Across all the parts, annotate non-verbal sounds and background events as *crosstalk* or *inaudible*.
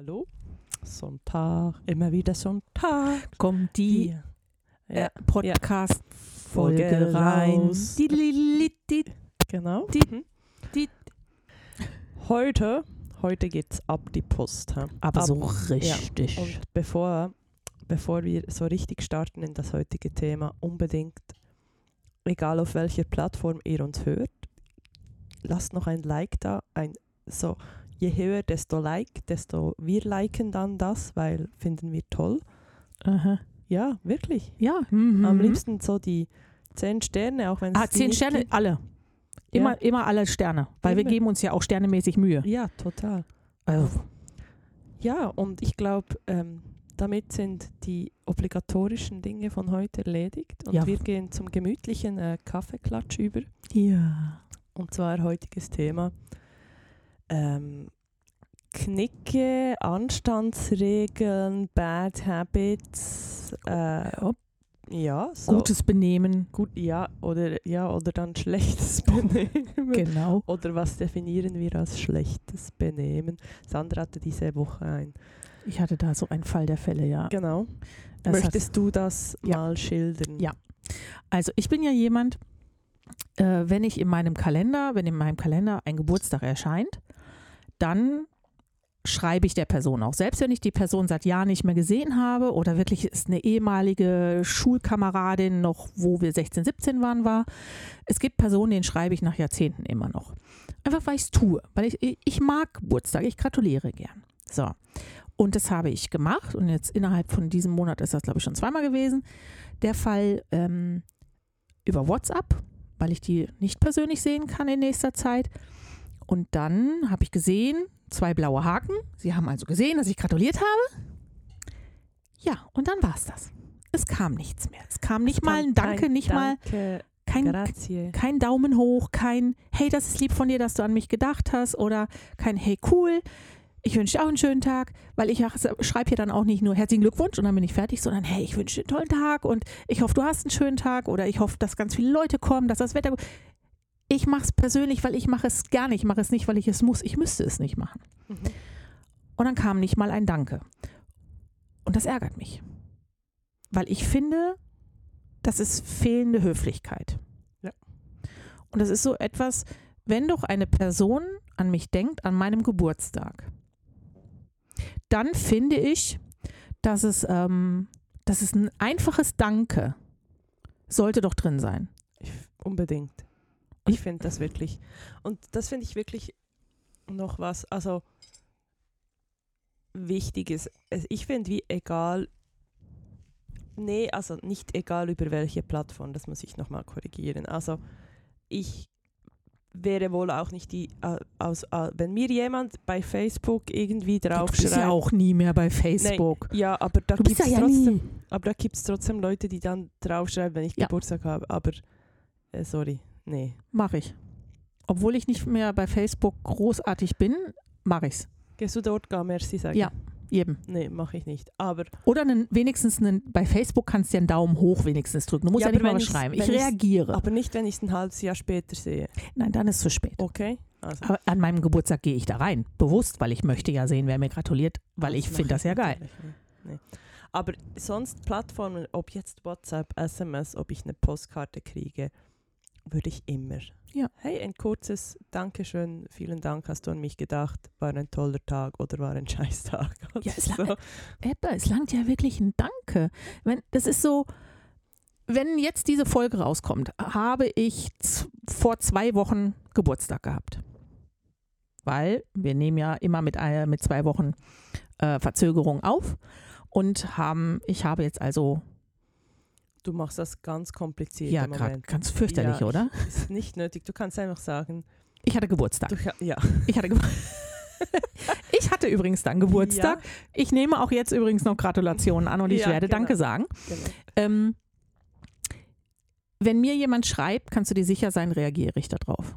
hallo. Sonntag, immer wieder Sonntag. Kommt die Die ja, äh, Podcast-Folge Folge rein. Die, die, genau. Die- Mhm. Heute, heute geht's ab die Post. hä? Aber ab, so richtig. Und bevor, bevor wir so richtig starten in das heutige Thema, unbedingt, egal auf welcher Plattform ihr uns hört, lasst noch ein Like da. Ein, so, je höher, desto Like, desto wir liken dann das, weil finden wir toll. Aha. Ja, wirklich. Ja. Mhm. Am liebsten so die 10 Sterne, auch wenn es Ah, zehn Sterne, gibt. alle. Immer, immer alle Sterne. Weil wir Immer. geben uns ja auch sternemäßig Mühe. Ja, total. Also, Ja, und ich glaube, ähm, damit sind die obligatorischen Dinge von heute erledigt. Und Ja. wir gehen zum gemütlichen äh, Kaffeeklatsch über. ja. Und zwar heutiges Thema ähm, Knicke, Anstandsregeln, Bad Habits. Äh, Ja. ja, so. Gutes Benehmen. Gut, ja, oder, ja, oder dann schlechtes *laughs* Benehmen. Genau. Oder was definieren wir als schlechtes Benehmen? Sandra hatte diese Woche ein. Ich hatte da so einen Fall der Fälle, ja. Genau. Das Möchtest du das Ja. mal schildern? Ja. Also ich bin ja jemand, äh, wenn ich in meinem Kalender, wenn in meinem Kalender ein Geburtstag erscheint, dann schreibe ich der Person auch. Selbst wenn ich die Person seit Jahren nicht mehr gesehen habe oder wirklich ist eine ehemalige Schulkameradin noch, wo wir 16, 17 waren, war. Es gibt Personen, denen schreibe ich nach Jahrzehnten immer noch. Einfach weil ich es tue. Weil ich, ich mag Geburtstag, ich gratuliere gern. So. Und das habe ich gemacht und jetzt innerhalb von diesem Monat ist das, glaube ich, schon zweimal gewesen. Der Fall ähm, über WhatsApp, weil ich die nicht persönlich sehen kann in nächster Zeit. Und dann habe ich gesehen, zwei blaue Haken. Sie haben also gesehen, dass ich gratuliert habe. Ja, und dann war es das. Es kam nichts mehr. Es kam nicht Es mal kam ein Danke, kein nicht mal Danke, kein, Grazie. kein Daumen hoch, kein Hey, das ist lieb von dir, dass du an mich gedacht hast oder kein Hey, cool. Ich wünsche dir auch einen schönen Tag, weil ich schreibe hier dann auch nicht nur herzlichen Glückwunsch und dann bin ich fertig, sondern hey, ich wünsche dir einen tollen Tag und ich hoffe, du hast einen schönen Tag oder ich hoffe, dass ganz viele Leute kommen, dass das Wetter gut Ich mache es persönlich, weil ich mache es gerne. Ich mache es nicht, weil ich es muss. Ich müsste es nicht machen. Mhm. Und dann kam nicht mal ein Danke. Und das ärgert mich. Weil ich finde, das ist fehlende Höflichkeit. Ja. Und das ist so etwas, wenn doch eine Person an mich denkt, an meinem Geburtstag, dann finde ich, dass es, ähm, dass es ein einfaches Danke sollte doch drin sein. Ich, unbedingt. Ich finde das wirklich. Und das finde ich wirklich noch was, also Wichtiges. Es- Ich finde, wie egal, nee, also nicht egal über welche Plattform, das muss ich nochmal korrigieren. Also ich wäre wohl auch nicht die, äh, aus, äh, wenn mir jemand bei Facebook irgendwie Du drauf bist ja auch nie mehr bei Facebook. ja, aber da du gibt es ja trotzdem, nie. aber da gibt es trotzdem Leute, die dann draufschreiben, wenn ich Ja. Geburtstag habe. Aber, äh, sorry, nee. Mache ich. Obwohl ich nicht mehr bei Facebook großartig bin, mache ich's. Gehst du dort gar Merci sagen? Ja. Eben. Nee, mache ich nicht. Aber Oder einen, wenigstens einen, bei Facebook kannst du ja einen Daumen hoch wenigstens drücken. Du musst Ja, ja, nicht mal was schreiben. Ich reagiere. Aber nicht, wenn ich es ein halbes Jahr später sehe. Nein, dann ist es zu spät. Okay? Also, Aber an meinem Geburtstag gehe ich da rein. Bewusst, weil ich möchte ja sehen, wer mir gratuliert, weil ich mach finde das ja geil. Nee. Aber sonst Plattformen, ob jetzt WhatsApp, SMS, ob ich eine Postkarte kriege, würde ich immer. Ja. Hey, ein kurzes Dankeschön, vielen Dank, hast du an mich gedacht, war ein toller Tag oder war ein *laughs* Scheißtag. Ja, es Also, Ebba, es langt ja wirklich ein Danke. Wenn, das ist so, wenn jetzt diese Folge rauskommt, habe ich vor zwei Wochen Geburtstag gehabt. Weil wir nehmen ja immer mit, mit zwei Wochen äh, Verzögerung auf und haben, ich habe jetzt also, du machst das ganz kompliziert ja, gerade ganz fürchterlich, Ja, oder? *laughs* Ist nicht nötig. Du kannst einfach sagen, Ich hatte Geburtstag. du, ja. Ich hatte, *laughs* ich hatte übrigens dann Geburtstag. Ich nehme auch jetzt übrigens noch Gratulationen an und ich Ja, werde genau. Danke sagen. Ja, genau. Ähm, wenn mir jemand schreibt, kannst du dir sicher sein, reagiere ich darauf.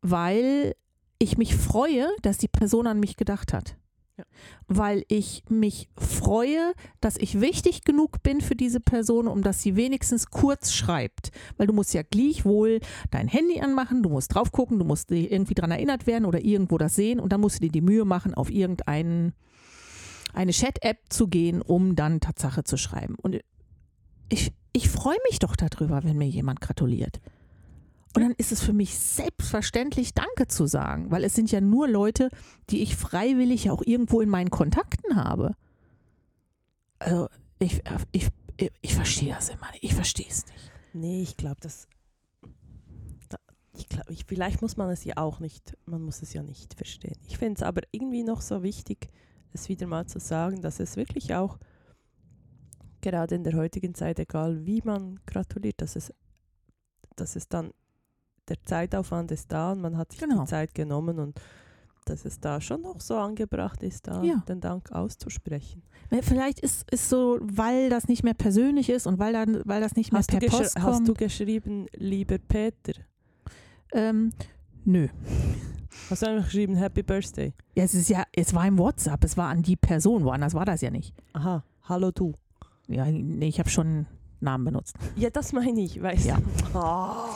Weil ich mich freue, dass die Person an mich gedacht hat. Ja. Weil ich mich freue, dass ich wichtig genug bin für diese Person, um dass sie wenigstens kurz schreibt. Weil du musst ja gleichwohl dein Handy anmachen, du musst drauf gucken, du musst irgendwie daran erinnert werden oder irgendwo das sehen und dann musst du dir die Mühe machen, auf irgendeinen eine Chat-App zu gehen, um dann Tatsache zu schreiben. Und ich, ich freue mich doch darüber, wenn mir jemand gratuliert. Und dann ist es für mich selbstverständlich, Danke zu sagen, weil es sind ja nur Leute, die ich freiwillig auch irgendwo in meinen Kontakten habe. Also ich, ich, ich, verstehe das immer nicht. Ich verstehe es nicht. Nee, ich glaube, das. Ich glaube, ich, vielleicht muss man es ja auch nicht, man muss es ja nicht verstehen. Ich finde es aber irgendwie noch so wichtig, es wieder mal zu sagen, dass es wirklich auch gerade in der heutigen Zeit, egal wie man gratuliert, dass es, dass es dann der Zeitaufwand ist da und man hat sich Genau. die Zeit genommen und dass es da schon noch so angebracht ist, da Ja. den Dank auszusprechen. Vielleicht ist es so, weil das nicht mehr persönlich ist und weil, dann, weil das nicht mehr Hast per Post hast kommt. du geschrieben, lieber Peter? ähm, nö. Hast du einfach geschrieben, Happy Birthday? Ja, es ist ja, es war im WhatsApp, es war an die Person, woanders war das ja nicht. Aha, hallo du. Ja, nee, ich habe schon Namen benutzt. Ja, das meine ich, weißt Ja. du. Ah.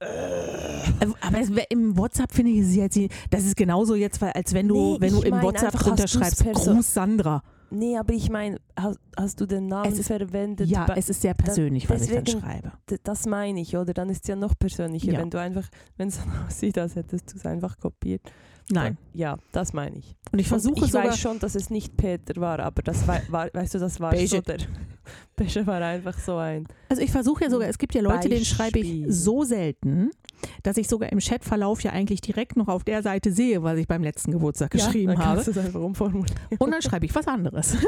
Äh, Aber es, im WhatsApp finde ich es jetzt, das ist genauso jetzt, weil als wenn du, Nee, wenn du im mein WhatsApp perso- Gruß Sandra. Nee, aber ich meine, hast, hast du den Namen Es ist- verwendet? Ja, es ist sehr persönlich, was ich dann deswegen- schreibe. Das meine ich, oder? Dann ist es ja noch persönlicher, Ja. wenn du einfach, wenn es so *laughs* aussieht, als hättest du es einfach kopiert. Nein. Ja, das meine ich. Und ich Und versuche ich sogar, weiß schon, dass es nicht Peter war, aber das war, war weißt du, das war Beige. so der. *laughs* Beige war einfach so ein. also ich versuche ja sogar, es gibt ja Leute, denen schreibe ich Beispiel. so selten, dass ich sogar im Chatverlauf ja eigentlich direkt noch auf der Seite sehe, was ich beim letzten Geburtstag geschrieben ja, dann habe. einfach umformulieren. Und dann schreibe ich was anderes. *laughs*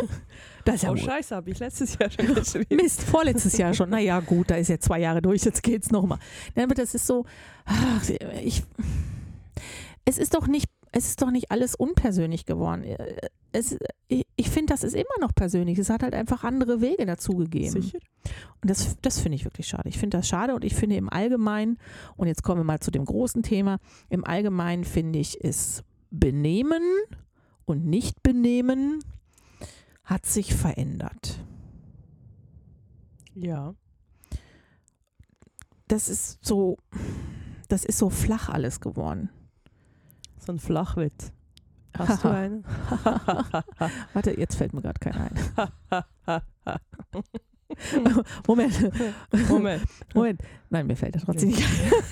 Das ist ja Oh, wohl- Scheiße, habe ich letztes Jahr schon *laughs* geschrieben. Mist, vorletztes Jahr schon. Naja, gut, da ist jetzt zwei Jahre durch, jetzt geht's nochmal. Ja, aber das ist so, ach, ich, es ist doch nicht, es ist doch nicht alles unpersönlich geworden. Es, ich ich finde, das ist immer noch persönlich. Es hat halt einfach andere Wege dazu gegeben. Sicher? Und das, das finde ich wirklich schade. Ich finde das schade und ich finde im Allgemeinen, und jetzt kommen wir mal zu dem großen Thema, im Allgemeinen finde ich es Benehmen und Nicht-Benehmen hat sich verändert. Ja. das ist so, das ist so flach alles geworden. So ein Flachwitz. Hast du einen? *laughs* Warte, jetzt fällt mir gerade keiner ein. *laughs* Moment, Moment. Moment. Nein, mir fällt er trotzdem nicht ein. *laughs*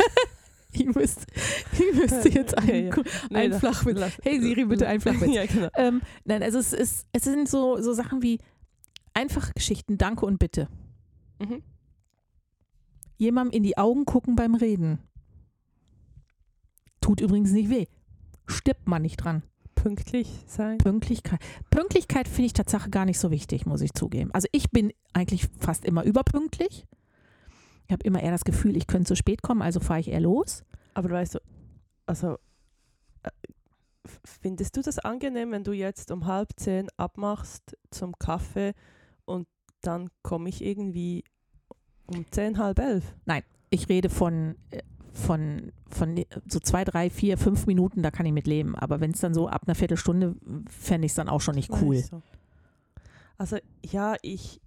Ich müsste, ich müsste jetzt einen, Nee, einen das- Flachwitz. Hey Siri, bitte einen Flachwitz. ja, genau. Ähm, nein, also es, ist, es sind so, so Sachen wie einfache Geschichten, Danke und Bitte. Mhm. Jemandem in die Augen gucken beim Reden. Tut übrigens nicht weh. Stirbt man nicht dran. Pünktlich sein. Pünktlichkeit. Pünktlichkeit finde ich tatsächlich gar nicht so wichtig, muss ich zugeben. Also ich bin eigentlich fast immer überpünktlich. Ich habe immer eher das Gefühl, ich könnte zu spät kommen, also fahre ich eher los. Aber weißt du, also äh, findest du das angenehm, wenn du jetzt um halb zehn abmachst zum Kaffee und dann komme ich irgendwie um zehn, halb elf? Ich rede von, äh, von, von so zwei, drei, vier, fünf Minuten, da kann ich mit leben. Aber wenn es dann so ab einer Viertelstunde, fände ich es dann auch schon nicht cool. Also ja, ich,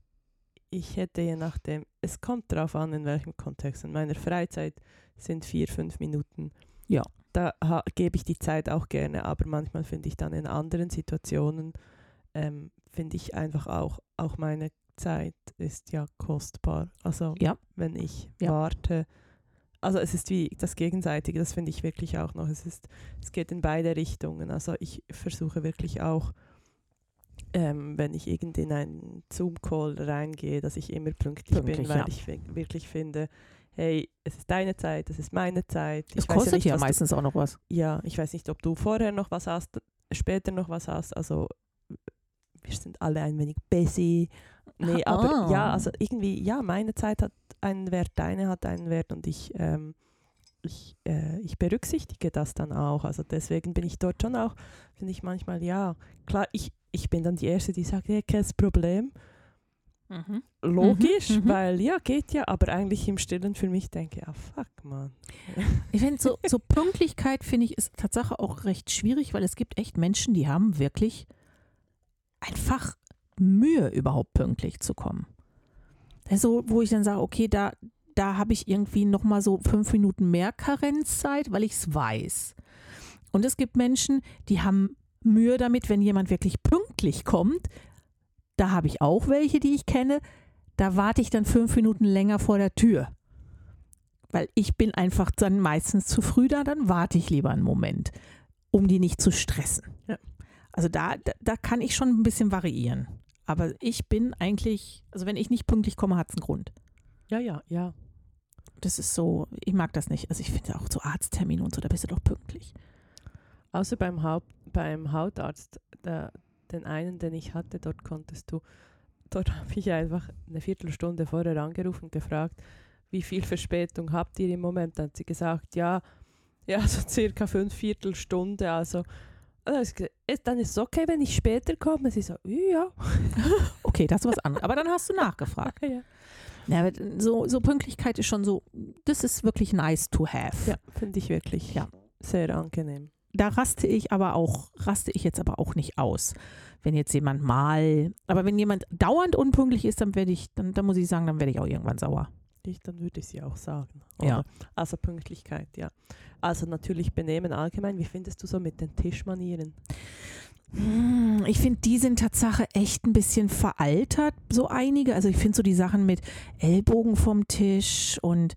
ich hätte je nachdem, es kommt darauf an, in welchem Kontext. In meiner Freizeit sind vier, fünf Minuten. Ja. Da gebe ich die Zeit auch gerne, aber manchmal finde ich dann in anderen Situationen, ähm, finde ich einfach auch, auch meine Zeit ist ja kostbar. Also Ja. wenn ich Ja. warte, also es ist wie das Gegenseitige, das finde ich wirklich auch noch. Es ist, es geht in beide Richtungen. Also ich versuche wirklich auch, ähm, wenn ich irgend in einen Zoom-Call reingehe, dass ich immer pünktlich, Pünktlich, bin, weil ja. ich wirklich finde, hey, es ist deine Zeit, es ist meine Zeit. Es kostet nicht, ja was du- meistens auch noch was. ja, ich weiß nicht, ob du vorher noch was hast, später noch was hast. Also wir sind alle ein wenig busy. Nee, Ah. *laughs* aber ja, also irgendwie, ja, meine Zeit hat einen Wert, deine hat einen Wert und ich, ähm, ich, äh, ich berücksichtige das dann auch. Also deswegen bin ich dort schon auch, finde ich manchmal, ja, klar, ich, ich bin dann die Erste, die sagt, hey, kein Problem. Logisch, Mhm, mhm. weil ja, geht ja, aber eigentlich im Stillen für mich denke, ah fuck, man. Ich finde, so, so Pünktlichkeit finde ich ist Tatsache auch recht schwierig, weil es gibt echt Menschen, die haben wirklich einfach Mühe, überhaupt pünktlich zu kommen. Also, wo ich dann sage, okay, da, da habe ich irgendwie nochmal so fünf Minuten mehr Karenzzeit, weil ich es weiß. Und es gibt Menschen, die haben Mühe damit, wenn jemand wirklich pünktlich kommt. Da habe ich auch welche, die ich kenne. Da warte ich dann fünf Minuten länger vor der Tür. Weil ich bin einfach dann meistens zu früh da, dann warte ich lieber einen Moment, um die nicht zu stressen. Ja. Also da, da, da kann ich schon ein bisschen variieren. Aber ich bin eigentlich, also wenn ich nicht pünktlich komme, hat es einen Grund. Ja, ja, ja. Das ist so, ich mag das nicht. Also ich finde auch so Arzttermine und so, da bist du doch pünktlich. Außer beim, Haupt, beim Hautarzt, der, den einen, den ich hatte, dort konntest du, dort *laughs* habe ich einfach eine Viertelstunde vorher angerufen und gefragt, wie viel Verspätung habt ihr im Moment? Dann hat sie gesagt, ja, ja, so circa fünf Viertelstunde. Also, also dann ist es okay, wenn ich später komme. Sie so, ja. *laughs* Okay, das ist was anderes. Aber dann hast du nachgefragt. *laughs* ja. Ja, so, so Pünktlichkeit ist schon so, das ist wirklich nice to have. Ja, finde ich wirklich Ja. sehr angenehm. Da raste ich aber auch, raste ich jetzt aber auch nicht aus. Wenn jetzt jemand mal, aber wenn jemand dauernd unpünktlich ist, dann werde ich, dann, dann muss ich sagen, dann werde ich auch irgendwann sauer. Ich, dann würde ich sie auch sagen. Ja. Oder? Also Pünktlichkeit, ja. Also natürlich Benehmen allgemein. Wie findest du so mit den Tischmanieren? Hm, Ich finde, die sind Tatsache echt ein bisschen veraltert, so einige. Also ich finde so die Sachen mit Ellbogen vom Tisch und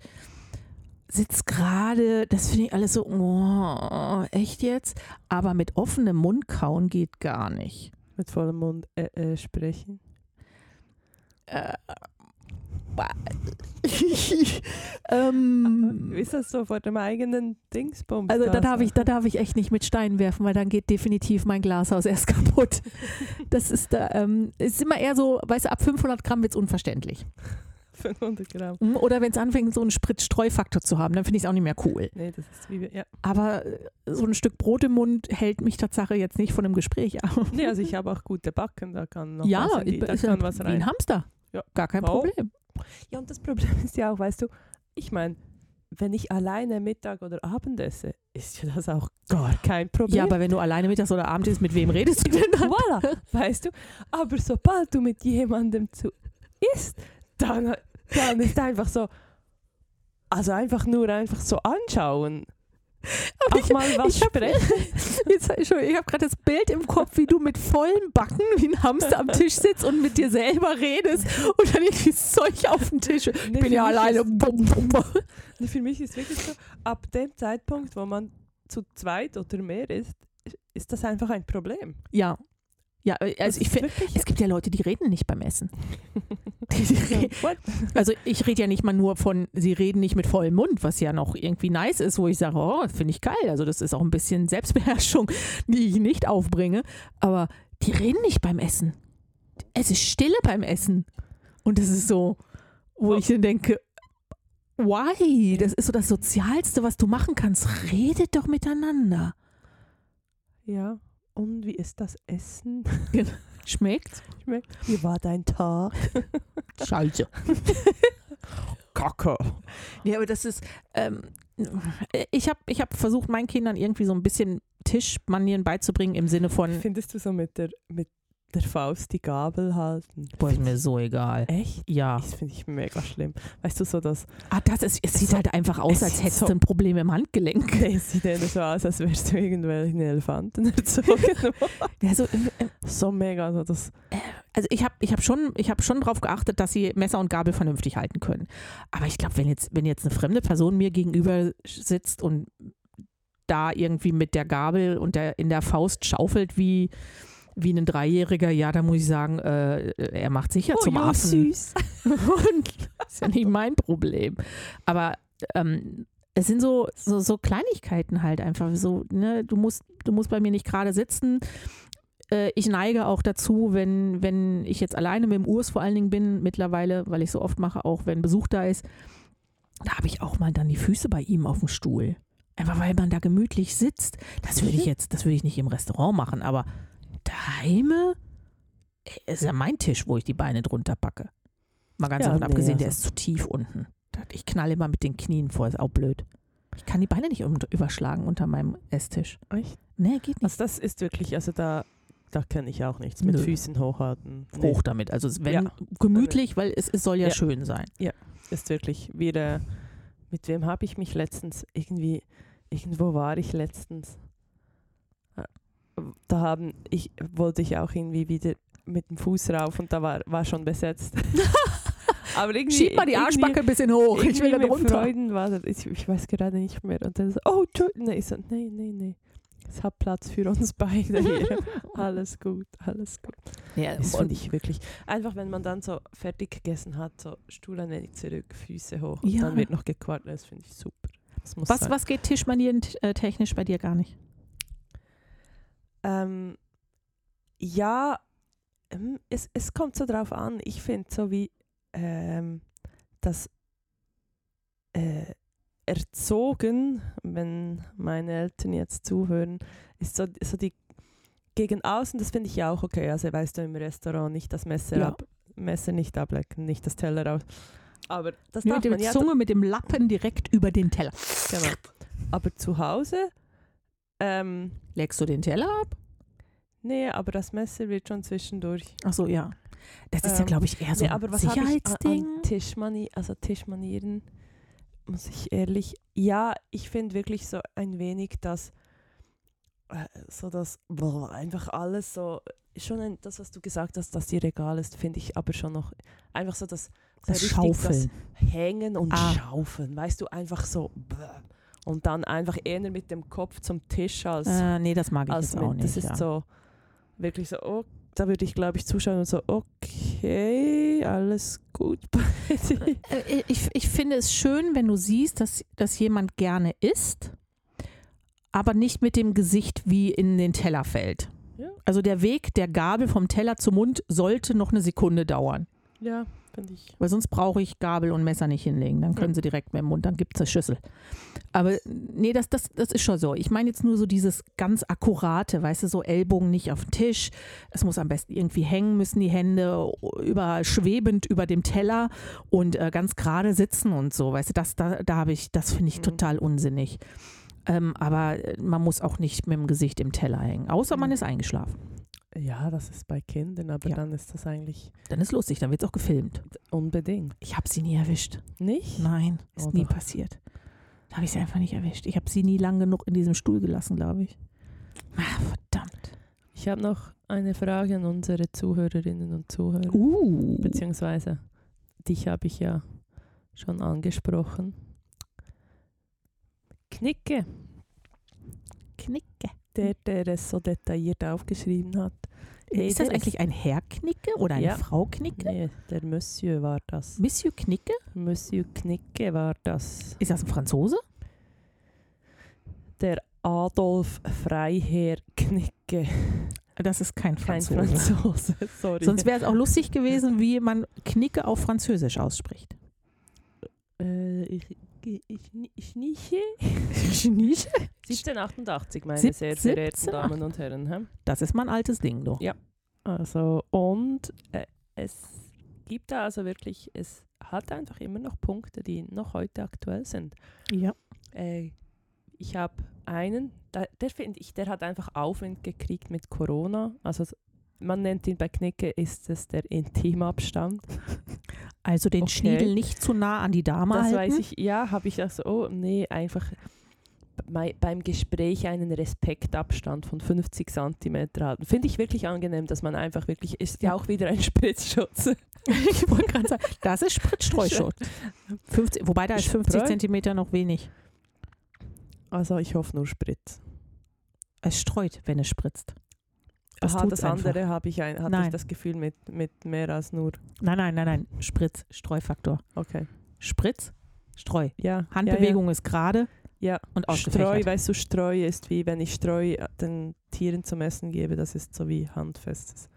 sitzt gerade, das finde ich alles so, oh, echt jetzt? Aber mit offenem Mund kauen geht gar nicht. Mit vollem Mund äh, äh, sprechen? Äh, *laughs* ähm, Ist das so vor dem eigenen Dingsbums? also da darf, ich, da darf ich echt nicht mit Steinen werfen, weil dann geht definitiv mein Glashaus *laughs* erst kaputt. Das ist, da, ähm, ist immer eher so, weißt du, ab 500 Gramm wird es unverständlich. *laughs* 500 Gramm. Mhm, Oder wenn es anfängt, so einen Sprit-Streufaktor zu haben, dann finde ich es auch nicht mehr cool. Nee, das ist wie, wir- ja. Aber äh, so ein Stück Brot im Mund hält mich Tatsache jetzt nicht von einem Gespräch ab. Nee, also ich habe auch gute Backen, da kann noch ja, was in die, da kann was wie rein. ein Hamster. Ja. Gar kein Oh. Problem. Ja, und das Problem *laughs* ist ja auch, weißt du, ich meine, wenn ich alleine Mittag oder Abend esse, ist ja das auch gar kein Problem. Ja, aber wenn du alleine mittags oder abends isst, mit wem redest du denn dann? Voilà, weißt du? Aber sobald du mit jemandem zu isst, dann, dann ist einfach so, also einfach nur einfach so anschauen. Aber Auch mal was ich hab- sprechen. *laughs* Jetzt, ich habe gerade das Bild im Kopf, wie du mit vollen Backen wie ein Hamster am Tisch sitzt und mit dir selber redest und dann irgendwie das Zeug auf dem Tisch. Ich Nee, bin ja alleine. Ist, Bum, bum, bum. nee, für mich ist wirklich so, ab dem Zeitpunkt, wo man zu zweit oder mehr ist, ist das einfach ein Problem. Ja. Ja, also Das ich finde, es gibt ja Leute, die reden nicht beim Essen. *laughs* *laughs* Also ich rede ja nicht mal nur von, sie reden nicht mit vollem Mund, was ja noch irgendwie nice ist, wo ich sage, oh, finde ich geil. Also das ist auch ein bisschen Selbstbeherrschung, *laughs* die ich nicht aufbringe. Aber die reden nicht beim Essen. Es ist Stille beim Essen. Und das ist so, wo Oh. ich dann denke, why? Das ist so das Sozialste, was du machen kannst. Redet doch miteinander. Ja, und wie ist das Essen? Schmeckt's? Wie war dein Tag? *laughs* Scheiße. Kacke. Ja, aber das ist, ähm, ich habe ich hab versucht, meinen Kindern irgendwie so ein bisschen Tischmanieren beizubringen im Sinne von, Findest du so mit der, mit der Faust die Gabel halten? boah, ist mir so egal. Echt? Ja. Das finde ich mega schlimm. Weißt du, so das, Ah, das ist, es sieht So- halt einfach aus, als hättest so- du ein Problem im Handgelenk. *laughs* es sieht eher so aus, als wärst du irgendwelchen Elefanten *laughs* erzogen. Ja, so, äh, so mega, so das, also ich habe ich hab schon, ich hab schon darauf geachtet, dass sie Messer und Gabel vernünftig halten können. Aber ich glaube, wenn jetzt, wenn jetzt eine fremde Person mir gegenüber sitzt und da irgendwie mit der Gabel und der, in der Faust schaufelt wie, wie ein Dreijähriger, ja, da muss ich sagen, äh, er macht sicher zum ja, Affen. süß. *laughs* Und das ist ja nicht mein Problem. Aber ähm, es sind so, so, so Kleinigkeiten halt einfach so, ne, du musst, du musst bei mir nicht gerade sitzen. Äh, ich neige auch dazu, wenn, wenn ich jetzt alleine mit dem Urs vor allen Dingen bin, mittlerweile, weil ich so oft mache, auch wenn Besuch da ist, da habe ich auch mal dann die Füße bei ihm auf dem Stuhl. Einfach weil man da gemütlich sitzt. Das würde ich jetzt, das würde ich nicht im Restaurant machen, aber daheim äh, ist ja mein Tisch, wo ich die Beine drunter packe. Mal ganz Ja, davon nee, abgesehen, der also- ist zu tief unten. Ich knall immer mit den Knien vor, ist auch blöd. Ich kann die Beine nicht überschlagen unter meinem Esstisch. Echt? Nee, geht nicht. Also das ist wirklich, also da da kenne ich auch nichts. Mit Nö. Füßen hochhalten. Nee, Hoch damit. Also wenn Ja. gemütlich, weil es, es soll ja, Ja. schön sein. ist wirklich wieder. Mit wem habe ich mich letztens irgendwie. Irgendwo war ich letztens. Da haben ich wollte ich auch irgendwie wieder mit dem Fuß rauf und da war, war schon besetzt. *laughs* Aber irgendwie, Schieb mal die Arschbacke ein bisschen hoch. Ich will dann runter. Freunden war das, ich, ich weiß gerade nicht mehr. Und dann so, oh. Nee, ich so, nee, nee, nee. Es hat Platz für uns beide hier. *laughs* alles gut, alles gut. Ja, Das und finde ich wirklich. Einfach, wenn man dann so fertig gegessen hat, so Stuhl ein wenig zurück, Füße hoch und Ja. dann wird noch gequatscht. Das finde ich super. Was, sein. was geht Tischmanieren äh, technisch bei dir gar nicht? Ähm, ja, ähm, es, es kommt so drauf an. Ich finde so wie ähm, das äh, erzogen, wenn meine Eltern jetzt zuhören, ist so, so die gegen außen, das finde ich ja auch okay. Also weißt du, im Restaurant nicht das Messer Ja. ab, Messer nicht ablecken, nicht das Teller raus. Aber das Nur darf mit man der ja Zunge, mit dem Lappen direkt über den Teller. genau. Aber zu Hause, ähm, Leckst du den Teller ab? nee, aber das Messer wird schon zwischendurch Ach so, ja. Das ist ja, Ähm, glaube ich, eher so Nee, ein aber was habe ich an, Sicherheitsding. an Tischmani also Tischmanieren, muss ich ehrlich, ja, ich finde wirklich so ein wenig das, äh, so das, boah, einfach alles so, schon ein, das, was du gesagt hast, dass die Regal ist, finde ich aber schon noch, einfach so das, so das Schaufeln. das Hängen und Ah. Schaufeln, weißt du, einfach so, bäh. Und dann einfach eher mit dem Kopf zum Tisch als, äh, nee, das mag ich als jetzt auch mit, nicht. das ist ja. so, wirklich so, oh, da würde ich glaube ich zuschauen und so, okay, alles gut bei dir. *laughs* Äh, Ich, ich finde es schön, wenn du siehst, dass, dass jemand gerne isst, aber nicht mit dem Gesicht wie in den Teller fällt. Ja. Also der Weg der Gabel vom Teller zum Mund sollte noch eine Sekunde dauern. Ja, finde ich. Weil sonst brauche ich Gabel und Messer nicht hinlegen. Dann können Ja. sie direkt mit dem Mund, dann gibt es eine Schüssel. Aber nee, das, das, das ist schon so. Ich meine jetzt nur so dieses ganz akkurate, weißt du, so Ellbogen nicht auf den Tisch. Es muss am besten irgendwie hängen, müssen die Hände über, schwebend über dem Teller und äh, ganz gerade sitzen und so. Weißt du, das, da, da habe ich, das finde ich Mhm. total unsinnig. Ähm, aber äh, man muss auch nicht mit dem Gesicht im Teller hängen. Außer man Mhm. ist eingeschlafen. Ja, das ist bei Kindern, aber Ja. dann ist das eigentlich Dann ist lustig, dann wird es auch gefilmt. unbedingt. Ich habe sie nie erwischt. Nicht? Nein, ist Oh, nie passiert. Da habe ich sie einfach nicht erwischt. Ich habe sie nie lang genug in diesem Stuhl gelassen, glaube ich. Ah, verdammt. Ich habe noch eine Frage an unsere Zuhörerinnen und Zuhörer. Uh. Beziehungsweise, dich habe ich ja schon angesprochen. Knicke, Knicke. der, der es so detailliert aufgeschrieben hat. Hey, ist das eigentlich ein Herr Knicke oder eine Ja. Frau Knicke? Nee, der Monsieur war das. Monsieur Knicke? Monsieur Knicke war das. Ist das ein Franzose? Der Adolf Freiherr Knicke. Das ist kein Kein Franzose. Franzose, *laughs* sorry. Sonst wäre es auch lustig gewesen, wie man Knicke auf Französisch ausspricht. äh, ich, ich, ich Schnieche? *laughs* Schnieche? 1788, meine Sieb- sehr verehrten 17, Damen und Herren. hä? Das ist mein altes Ding, doch. Ja. Also, und äh, es gibt da also wirklich, es hat einfach immer noch Punkte, die noch heute aktuell sind. Ja. Äh, ich habe einen, da, der finde ich, der hat einfach Aufwind gekriegt mit Corona. Also man nennt ihn bei Knicke, ist es der Intimabstand. *laughs* Also den Okay. Schniedel nicht zu nah an die Dame Das halten. weiß ich, ja, habe ich auch so, oh nee, einfach bei, beim Gespräch einen Respektabstand von 50 cm halten. Finde ich wirklich angenehm, dass man einfach wirklich, ist ja auch wieder ein *laughs* Spritzschutz. ich wollte gerade sagen, das ist Spritzstreuschutz. *laughs* 50, wobei da ist 50 Spreu? Zentimeter noch wenig. Also ich hoffe nur Spritz. Es streut, wenn es spritzt. Das Aha, das andere habe ich, ein, hatte ich Nein. das Gefühl mit, mit mehr als nur. Nein, nein, nein, nein. Spritz, Streufaktor. Okay. Spritz, Streu. Ja. Handbewegung ist gerade Ja, und ja. Streu, weißt du, Streu ist wie wenn ich Streu äh, den Tieren zum Essen gebe, das ist so wie handfestes.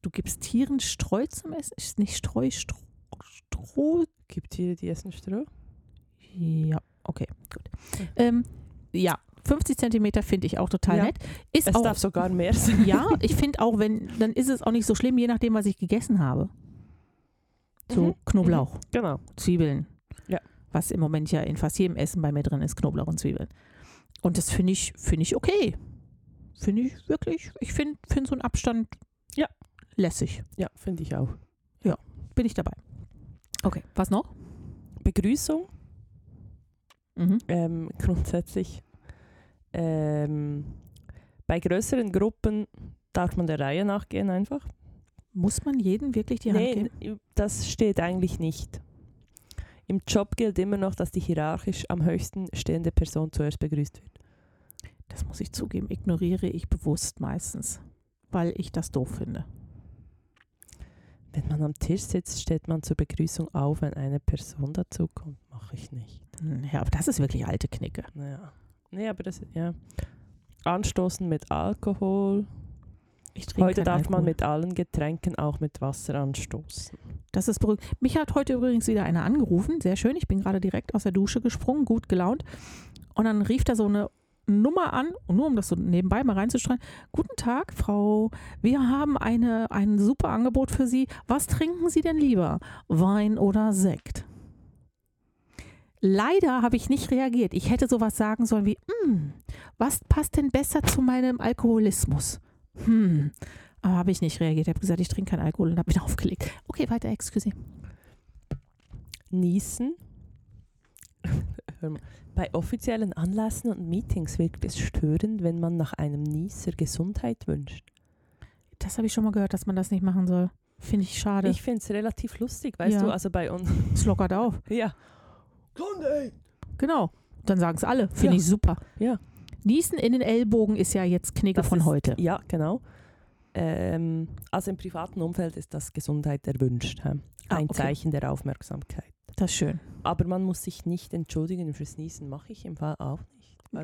Du gibst Tieren Streu zum Essen? Ist nicht Streu, Stroh? Stroh? Gibt Tiere, die essen Stroh? Ja, okay, gut. Ähm, ja, 50 Zentimeter finde ich auch total Ja. nett. Ist Es auch, darf sogar mehr *laughs* sein. ja, ich finde auch, wenn, dann ist es auch nicht so schlimm, je nachdem, was ich gegessen habe. So Mhm. Knoblauch, Genau. Zwiebeln. Ja. Was im Moment ja in fast jedem Essen bei mir drin ist, Knoblauch und Zwiebeln. Und das finde ich, finde ich okay. finde ich wirklich, ich finde find so einen Abstand Ja. lässig. Ja, finde ich auch. Bin ich dabei. Okay, was noch? Begrüßung, Mhm. ähm, grundsätzlich. Ähm, bei größeren Gruppen darf man der Reihe nachgehen einfach. Muss man jedem wirklich die Hand nee, geben? das steht eigentlich nicht. Im Job gilt immer noch, dass die hierarchisch am höchsten stehende Person zuerst begrüßt wird. Das muss ich zugeben, ignoriere ich bewusst meistens, weil ich das doof finde. Wenn man am Tisch sitzt, steht man zur Begrüßung auf, wenn eine Person dazukommt. Mache ich nicht. Hm, Ja, aber das ist wirklich alte Knicke. Naja. Nee, aber das, ja. Anstoßen mit Alkohol. Heute darf man Alkohol. mit allen Getränken auch mit Wasser anstoßen. Das ist beruhigend. Mich hat heute übrigens wieder einer angerufen. Sehr schön. Ich bin gerade direkt aus der Dusche gesprungen, gut gelaunt. Und dann rief da so eine Nummer an, und nur um das so nebenbei mal reinzustreuen. Guten Tag, Frau. Wir haben eine, ein super Angebot für Sie. Was trinken Sie denn lieber? Wein oder Sekt? Leider habe ich nicht reagiert. Ich hätte sowas sagen sollen wie, "Hm, was passt denn besser zu meinem Alkoholismus? Hm. Aber habe ich nicht reagiert. Ich habe gesagt, ich trinke keinen Alkohol und habe ihn *laughs* aufgelegt. Okay, weiter, excuse. Niesen. *laughs* Bei offiziellen Anlässen und Meetings wirkt es störend, wenn man nach einem Nieser Gesundheit wünscht. Das habe ich schon mal gehört, dass man das nicht machen soll. Finde ich schade. Ich finde es relativ lustig, weißt Ja. du, also bei uns. es lockert auf. *laughs* Ja. Gesundheit! Genau. Dann sagen es alle. Finde Ja. ich super. Ja. Niesen in den Ellbogen ist ja jetzt Knigge Das von ist- heute. Ja, genau. Ähm, also im privaten Umfeld ist das Gesundheit erwünscht. Ah, Ein okay. Zeichen der Aufmerksamkeit. Das ist schön. Aber man muss sich nicht entschuldigen fürs Niesen, mache ich im Fall auch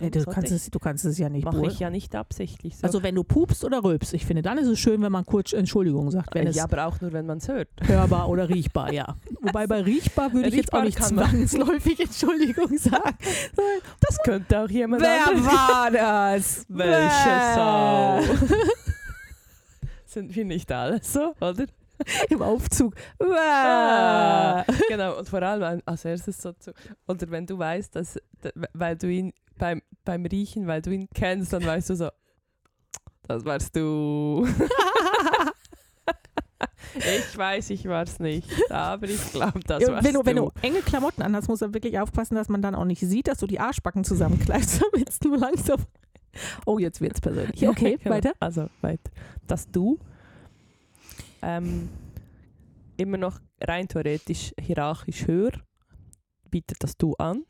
Nee, du, kannst es, du kannst es ja nicht Mache ich ja nicht absichtlich. So. Also wenn du pupst oder rülpst, ich finde, dann ist es schön, wenn man kurz Entschuldigung sagt, wenn Äh, es ja, aber auch nur, wenn man es hört. *laughs* hörbar oder riechbar, ja. Wobei bei riechbar würde ich jetzt auch nicht *laughs* zwangsläufig Entschuldigung sagen. Das könnte auch jemand Wer anderes. war *laughs* das? Welche Sau? Sind wir nicht alle so, oder? Im Aufzug. Ah, genau, und vor allem als erstes so zu. Oder wenn du weißt, dass, weil du ihn beim, beim Riechen, weil du ihn kennst, dann weißt du so, das warst du. *laughs* ich weiß, ich war es nicht, aber ich glaube, das Ja, warst wenn, du, wenn du. du enge Klamotten anhast, musst du wirklich aufpassen, dass man dann auch nicht sieht, dass du die Arschbacken zusammenkleibst, *laughs* damit es nur langsam. Oh, jetzt wird's persönlich. Okay, Genau. weiter. Also weiter. Dass du ähm, immer noch rein theoretisch hierarchisch höher bietet das Du an.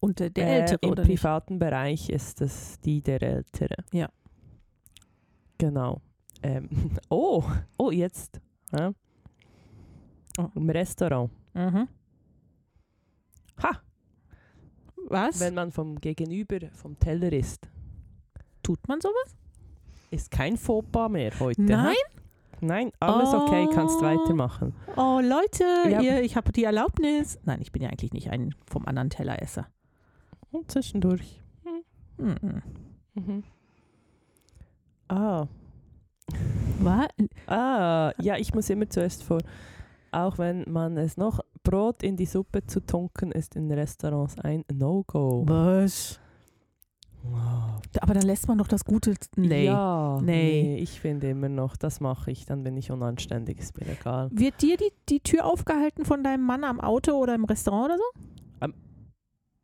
Und äh, der Äh, Ältere, Im oder nicht? privaten Bereich ist es die der Ältere. Ja. Genau. Ähm, *laughs* oh, oh, jetzt. Ja. Oh. Im Restaurant. Mhm. Ha! Was? Wenn man vom Gegenüber vom Teller isst, Tut man sowas? ist kein Fauxpas mehr heute. Nein? ha? Nein, alles okay, kannst Oh. weitermachen. Oh, Leute, Ja. ihr, ich habe die Erlaubnis. Nein, ich bin ja eigentlich nicht ein vom anderen Telleresser. Und zwischendurch. Mhm. Mhm. Ah. Was? Ah, ja, ich muss immer zuerst vor. Auch wenn man es noch Brot in die Suppe zu tunken, ist in Restaurants ein No-Go. Was? Aber dann lässt man doch das Gute. Nee. Ja, Nee. nee. ich finde immer noch, das mache ich, dann bin ich unanständig, ist mir egal. Wird dir die, die Tür aufgehalten von deinem Mann am Auto oder im Restaurant oder so?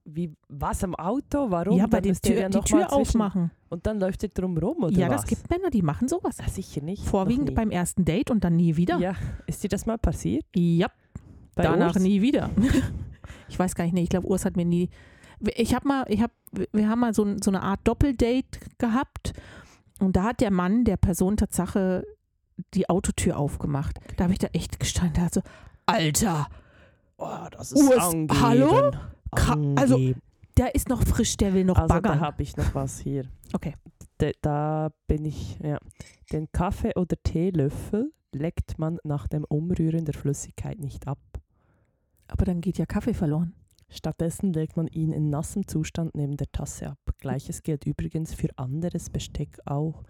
Wie, was am Auto? Warum? ja, bei der ihr Tür, ja die Tür aufmachen. Und dann läuft ihr drum rum, oder ja, was? das gibt Männer, die machen sowas. Ja, sicher nicht. Vorwiegend beim ersten Date und dann nie wieder. Ja, ist dir das mal passiert? Ja, Bei danach Urs? nie wieder. *laughs* ich weiß gar nicht, nee, ich glaube, Urs hat mir nie. Ich habe mal, ich habe, wir haben mal so, so eine Art Doppeldate gehabt und da hat der Mann der Person Tatsache die Autotür aufgemacht. Da habe ich da echt gestanden, da so, Alter, Oh, das Urs, angeben. hallo? Ka- also, Angeben. der ist noch frisch, der will noch Also da baggern. habe ich noch was hier. Okay. Da, da bin ich, ja. Den Kaffee- oder Teelöffel leckt man nach dem Umrühren der Flüssigkeit nicht ab. Aber dann geht ja Kaffee verloren. Stattdessen legt man ihn in nassem Zustand neben der Tasse ab. Gleiches gilt übrigens für anderes Besteck auch.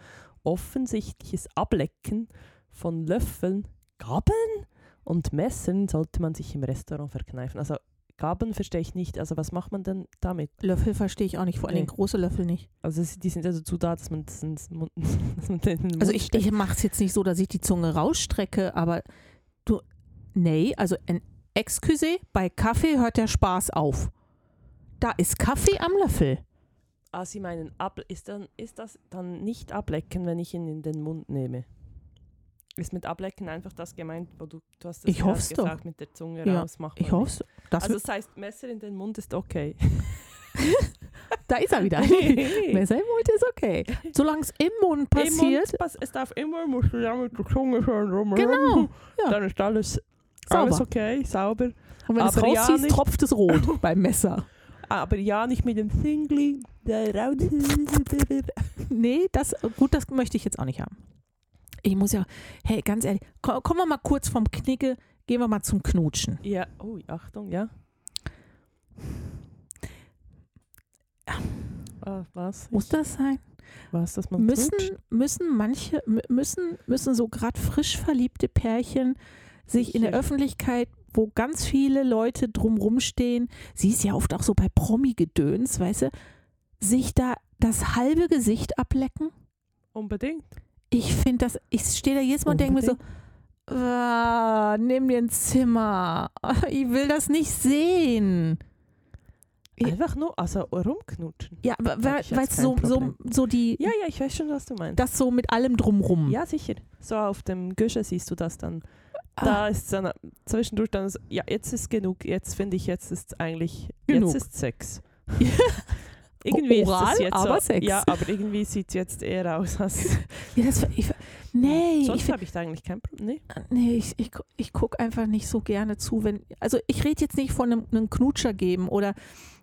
Offensichtliches Ablecken von Löffeln, Gabeln und Messern sollte man sich im Restaurant verkneifen. Also Gabeln verstehe ich nicht. Also was macht man denn damit? Löffel verstehe ich auch nicht, vor allem Nee. große Löffel nicht. Also die sind ja dazu da, dass man das ins Mund, *laughs* dass man den in den Also Mund ich, steckt. ich mache es jetzt nicht so, dass ich die Zunge rausstrecke, aber du, nee, also ein Excuse, bei Kaffee hört der Spaß auf. Da ist Kaffee am Löffel. Ah, Sie meinen, ab, ist, dann, ist das dann nicht ablecken, wenn ich ihn in den Mund nehme? Ist mit ablecken einfach das gemeint, wo du, du hast das Ich hoff's doch. gesagt, mit der Zunge Ja, raus Ich hoffe, das Also das heißt, Messer in den Mund ist okay. *laughs* da ist er wieder. *laughs* Messer im Mund ist okay. Solange es im Mund passiert, Im Mund, es darf immer, musst du ja mit der Zunge schön rum. Genau, ja. Dann ist alles, Sauber. alles okay, sauber. und wenn es aber ja rausziehst, nicht- tropft es rot *laughs* beim Messer. Aber ja, nicht mit dem raus- Nee, das, gut, das möchte ich jetzt auch nicht haben. Ich muss ja, hey, ganz ehrlich, ko- kommen wir mal kurz vom Knicke, gehen wir mal zum Knutschen. Ja, oh, Achtung, ja. Ah, was? Muss das sein? Was, dass man Müssen, knutscht? müssen manche, mü- müssen, müssen so gerade frisch verliebte Pärchen sich in der Sicher. Öffentlichkeit, wo ganz viele Leute drumrum stehen, sie ist ja oft auch so bei Promi-Gedöns, weißt du, sich da das halbe Gesicht ablecken? Unbedingt. Ich finde das, ich stehe da jedes Mal und denke mir so, ah, nimm dir ein Zimmer. *laughs* Ich will das nicht sehen. Einfach nur, also rumknutschen. Ja, weil jetzt es so, so, so die, Ja, ja, ich weiß schon, was du meinst. das so mit allem drumrum. ja, sicher. So auf dem Güsche siehst du das dann. Ah. Da ist dann zwischendurch dann so, ja, jetzt ist genug. Jetzt finde ich, jetzt ist eigentlich, Genug. jetzt ist Sex. *laughs* irgendwie ist Oral, es jetzt aber so, Sex. Ja, aber irgendwie sieht es jetzt eher aus als. *laughs* Ja, das, ich, nee, Sonst habe ich da eigentlich kein Problem. Nee. nee, ich, ich, ich gucke einfach nicht so gerne zu, wenn, also ich rede jetzt nicht von einem, einem Knutscher geben oder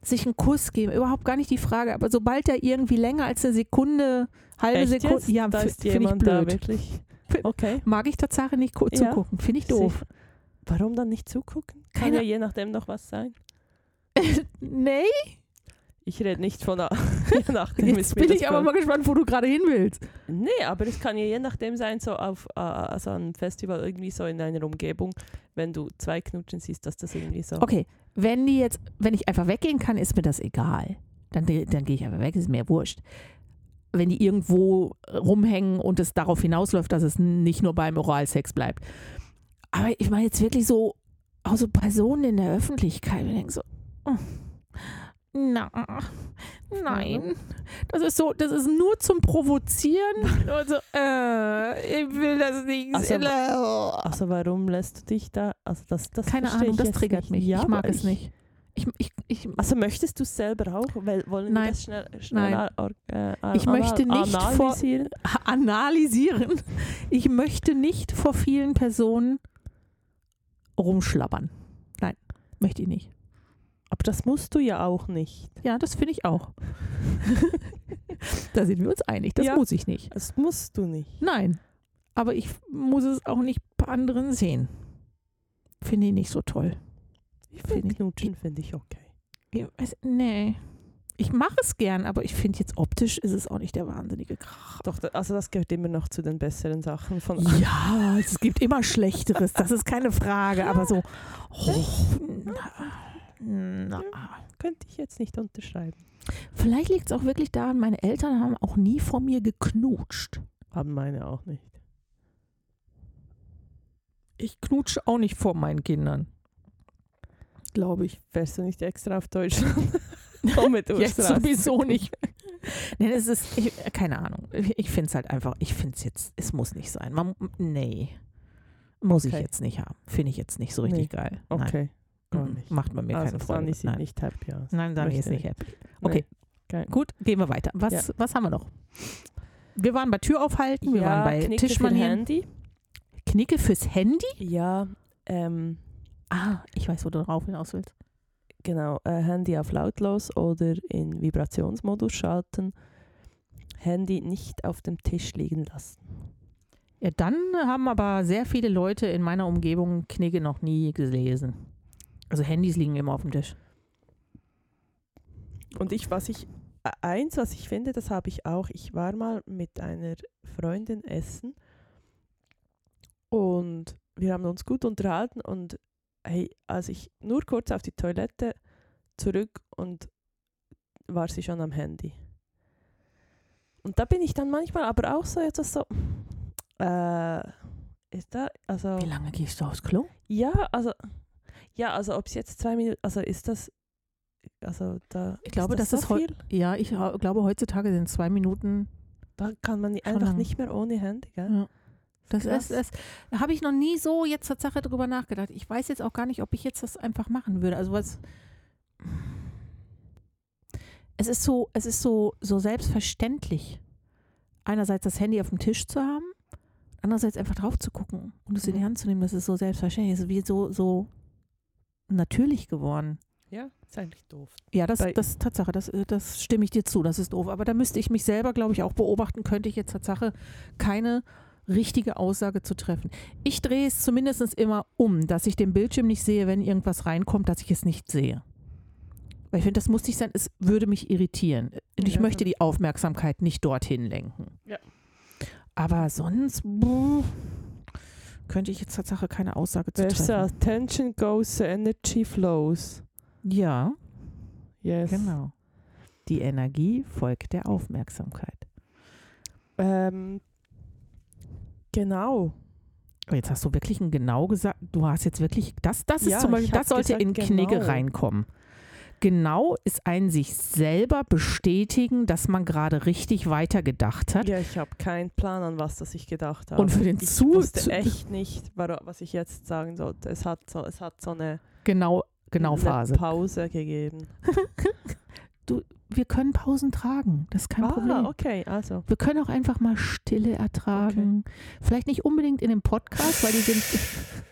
sich einen Kuss geben, überhaupt gar nicht die Frage, aber sobald der irgendwie länger als eine Sekunde, halbe Echt Sekunde, jetzt? ja, ist finde ich blöd. wirklich. Okay. Mag ich Tatsache nicht Ja, zugucken, finde ich doof. Warum dann nicht zugucken? Kann Keine- ja je nachdem noch was sein. *laughs* nee, Ich rede nicht von. je *laughs* *laughs* nachdem jetzt bin ich aber mal gespannt, wo du gerade hin willst. Nee, aber es kann ja je nachdem sein, so auf äh, also einem Festival irgendwie so in einer Umgebung, wenn du zwei Knutschen siehst, dass das irgendwie so. Okay, wenn die jetzt, wenn ich einfach weggehen kann, ist mir das egal. Dann, dann gehe ich einfach weg, ist mir wurscht. Wenn die irgendwo rumhängen und es darauf hinausläuft, dass es nicht nur beim Oralsex bleibt. Aber ich meine jetzt wirklich so, auch so Personen in der Öffentlichkeit, ich denke so, oh, na, nein, das ist so, das ist nur zum Provozieren. Also, äh, ich will das nicht. Also. Also warum lässt du dich da? Also das, das Keine Ahnung, ich das triggert mich. Ja, ich mag es nicht. Ich, ich, ich, Also möchtest du es selber auch? Weil, wollen Nein. wir das schnell, schnell Nein. or- äh, Ich möchte nicht vor- analysieren? *laughs* analysieren. Ich möchte nicht vor vielen Personen rumschlabbern. Nein, möchte ich nicht. Aber das musst du ja auch nicht. Ja, das finde ich auch. *laughs* da sind wir uns einig. Das Ja. muss ich nicht. Das musst du nicht. Nein, aber ich muss es auch nicht bei anderen sehen. Finde ich nicht so toll. Ich Find finde Knutschen finde ich okay. Ich weiß, nee. Ich mache es gern, aber ich finde jetzt optisch ist es auch nicht der wahnsinnige Krach. Doch, also das gehört immer noch zu den besseren Sachen von Ja, es gibt immer Schlechteres, das ist keine Frage, aber so. *laughs* Oh, na, na. Könnte ich jetzt nicht unterschreiben. Vielleicht liegt es auch wirklich daran, meine Eltern haben auch nie vor mir geknutscht. Haben meine auch nicht. Ich knutsche auch nicht vor meinen Kindern. Glaube ich. Wärst du nicht extra auf Deutschland? *laughs* um mit Jetzt sowieso nicht. nee, das ist, ich, keine Ahnung. Ich, ich finde es halt einfach, ich finde es jetzt, es muss nicht sein. Man, nee. Muss ich Okay. jetzt nicht haben. Finde ich jetzt nicht so richtig geil. Nein. Okay. Nicht. Macht man mir also keine Freude. Sani sieht Nein. nicht happy aus. Nein, Dani ist nicht happy. Okay, Geil. gut, gehen wir weiter. Was, Ja. was haben wir noch? Wir waren bei Tür aufhalten, wir waren bei Knicke Tischmanieren. Handy. Knicke fürs Handy? Ja, ähm, Ah, ich weiß, wo du drauf hinaus willst. genau. Äh, Handy auf lautlos oder in Vibrationsmodus schalten. Handy nicht auf dem Tisch liegen lassen. Ja, dann haben aber sehr viele Leute in meiner Umgebung Knicke noch nie gelesen. Also Handys liegen immer auf dem Tisch. Und ich, was ich, eins, was ich finde, das habe ich auch. Ich war mal mit einer Freundin essen und wir haben uns gut unterhalten und hey, als ich nur kurz auf die Toilette zurück und war sie schon am Handy. Und da bin ich dann manchmal aber auch so etwas so, äh, ist da, also, Wie lange gehst du aufs Klo? ja, also, ja, also ob es jetzt zwei Minuten, also ist das, also da, Ich glaube, das ist so heu- viel? Ja, ich glaube, heutzutage sind zwei Minuten. Da kann man einfach lang. nicht mehr ohne Handy, gell? Ja. Das Krass. ist, das habe ich noch nie so jetzt Tatsache drüber nachgedacht. Ich weiß jetzt auch gar nicht, ob ich jetzt das einfach machen würde. Also was. Es ist so, es ist so, so selbstverständlich, einerseits das Handy auf dem Tisch zu haben, andererseits einfach drauf zu gucken und es in die Mhm. Hand zu nehmen. Das ist so selbstverständlich. Es ist wie so, so natürlich geworden. Ja, ist eigentlich doof. Ja, das, Bei- das ist Tatsache, das, äh, das stimme ich dir zu, das ist doof. Aber da müsste ich mich selber, glaube ich, auch beobachten, könnte ich jetzt Tatsache keine richtige Aussage zu treffen. Ich drehe es zumindest immer um, dass ich den Bildschirm nicht sehe, wenn irgendwas reinkommt, dass ich es nicht sehe. Weil ich finde, das muss nicht sein, es würde mich irritieren. Und ich Ja, möchte die Aufmerksamkeit nicht dorthin lenken. Ja. Aber sonst buh, könnte ich jetzt Tatsache keine Aussage zu treffen. attention goes, the energy flows. Ja, Yes. genau. Die Energie folgt der Aufmerksamkeit. Ähm, genau. Jetzt hast du wirklich ein genau gesagt. Du hast jetzt wirklich, das, das ist Ja, zum Beispiel, das sollte gesagt, in Knigge genau. reinkommen. Genau ist ein sich selber bestätigen, dass man gerade richtig weitergedacht hat. Ja, ich habe keinen Plan, an was das ich gedacht habe. Und für den ich Zu- wusste echt nicht, was ich jetzt sagen sollte. Es hat so, es hat so eine, Genau, genau eine Phase. Pause gegeben. *laughs* Wir können Pausen tragen, das ist kein Problem. Ah, okay, also. Wir können auch einfach mal Stille ertragen. Vielleicht nicht unbedingt in dem Podcast, weil die sind. *laughs*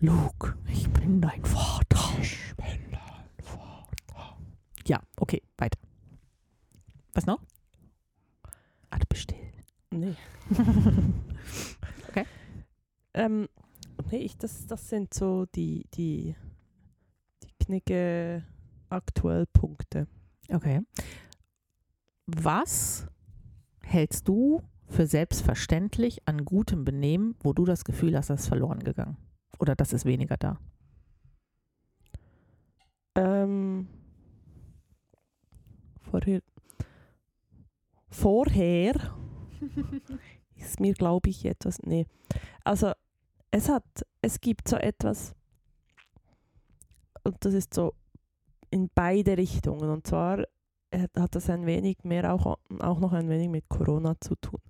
Luke, ich bin dein Vater. Ich bin dein Vater. Ja, okay, weiter. Was noch? Ah, du bist still. Nee. *laughs* Okay. Ähm, nee, ich, das, das sind so die, die, die Knicke aktuell Punkte. Okay. Was hältst du für selbstverständlich an gutem Benehmen, wo du das Gefühl hast, das ist verloren gegangen? Oder das ist weniger da? Ähm, vorher, vorher *laughs* ist mir, glaube ich, etwas, nee. Also, es hat, es gibt so etwas, und das ist so in beide Richtungen, und zwar hat das ein wenig mehr auch, auch noch ein wenig mit Corona zu tun.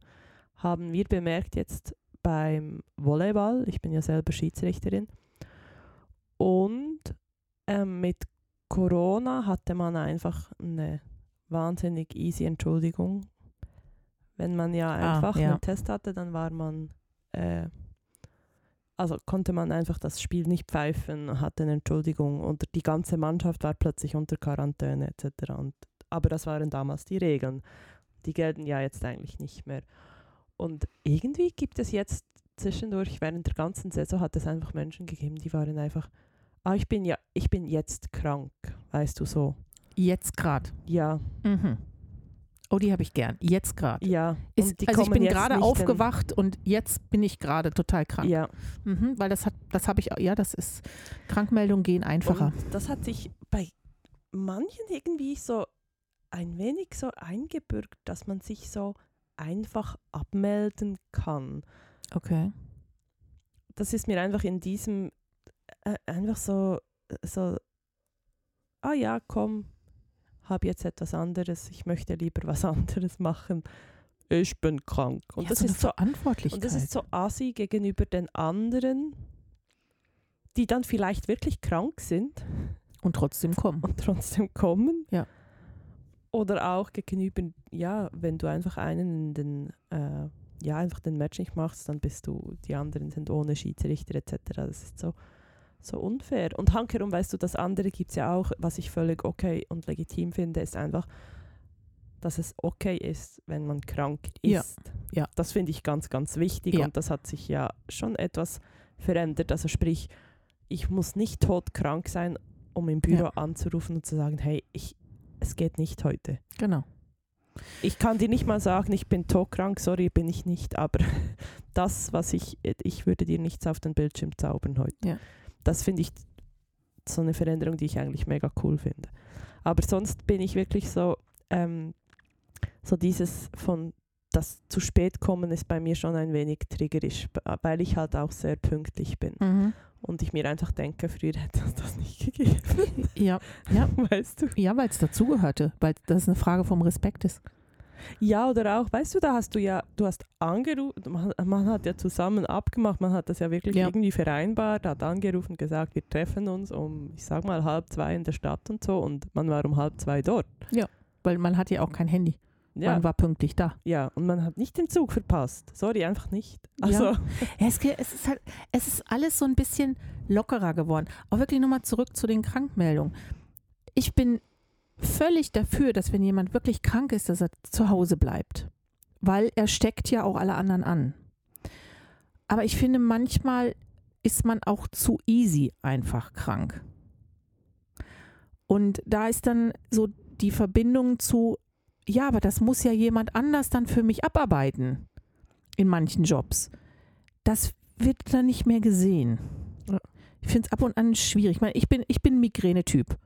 Haben wir bemerkt jetzt beim Volleyball, ich bin ja selber Schiedsrichterin, und ähm, mit Corona hatte man einfach eine wahnsinnig easy Entschuldigung. Wenn man ja Ah, einfach ja. einen Test hatte, dann war man, äh, also konnte man einfach das Spiel nicht pfeifen, hatte eine Entschuldigung und die ganze Mannschaft war plötzlich unter Quarantäne etc. Und, aber das waren damals die Regeln. Die gelten ja jetzt eigentlich nicht mehr. Und irgendwie gibt es jetzt zwischendurch, während der ganzen Saison hat es einfach Menschen gegeben, die waren einfach, ah, ich bin ja, ich bin jetzt krank, weißt du so. Jetzt gerade. Ja, Mhm. Oh, die habe ich gern. Jetzt gerade. ja. Ist, also ich bin gerade nicht aufgewacht und jetzt bin ich gerade total krank. ja, Mhm, weil das hat, das habe ich, ja, das ist, Krankmeldungen gehen einfacher. und das hat sich bei manchen irgendwie so ein wenig so eingebürgt, dass man sich so einfach abmelden kann. Okay. das ist mir einfach in diesem äh, einfach so so ah ja komm habe jetzt etwas anderes ich möchte lieber was *laughs* anderes machen ich bin krank und ja, das so ist so Verantwortlichkeit. und das ist so assi gegenüber den anderen die dann vielleicht wirklich krank sind und trotzdem kommen. und trotzdem kommen Ja. oder auch gegenüber ja wenn du einfach einen in den äh, ja einfach den Match nicht machst dann bist du die anderen sind ohne Schiedsrichter etc das ist so so unfair und hankerum weißt du das andere gibt es ja auch was ich völlig okay und legitim finde ist einfach dass es okay ist wenn man krank Ja. ist Ja. das finde ich ganz ganz wichtig Ja. und das hat sich ja schon etwas verändert also sprich ich muss nicht todkrank sein um im Büro anzurufen und zu sagen, hey, ich, es geht nicht heute. Genau. Ich kann dir nicht mal sagen, ich bin todkrank, sorry, bin ich nicht, aber *laughs* das, was ich, ich würde dir nichts auf den Bildschirm zaubern heute. Ja. Das finde ich so eine Veränderung, die ich eigentlich mega cool finde. Aber sonst bin ich wirklich so, ähm, so dieses von das zu spät kommen ist bei mir schon ein wenig triggerisch, weil ich halt auch sehr pünktlich bin. Mhm. Und ich mir einfach denke, früher hätte es das nicht gegeben. Ja, ja. *laughs* weißt du? ja weil es dazugehörte, weil das eine Frage vom Respekt ist. Ja, oder auch, weißt du, da hast du ja, du hast angerufen, man, man hat ja zusammen abgemacht, man hat das ja wirklich Ja. irgendwie vereinbart, hat angerufen, gesagt, wir treffen uns um, ich sag mal, halb zwei in der Stadt und so und man war um halb zwei dort. Weil man hat ja auch kein Handy. Ja, Man war pünktlich da. ja, und man hat nicht den Zug verpasst. Sorry, einfach nicht. Ja. Also, Ja, es, es, ist halt, es ist alles so ein bisschen lockerer geworden. Auch wirklich nochmal zurück zu den Krankmeldungen. Ich bin völlig dafür, dass wenn jemand wirklich krank ist, dass er zu Hause bleibt. Weil er steckt ja auch alle anderen an. Aber ich finde, manchmal ist man auch zu easy einfach krank. Und da ist dann so die Verbindung zu, ja, aber das muss ja jemand anders dann für mich abarbeiten in manchen Jobs. Das wird dann nicht mehr gesehen. Ich finde es ab und an schwierig. Ich meine, ich bin, ich bin ein Migräne-Typ.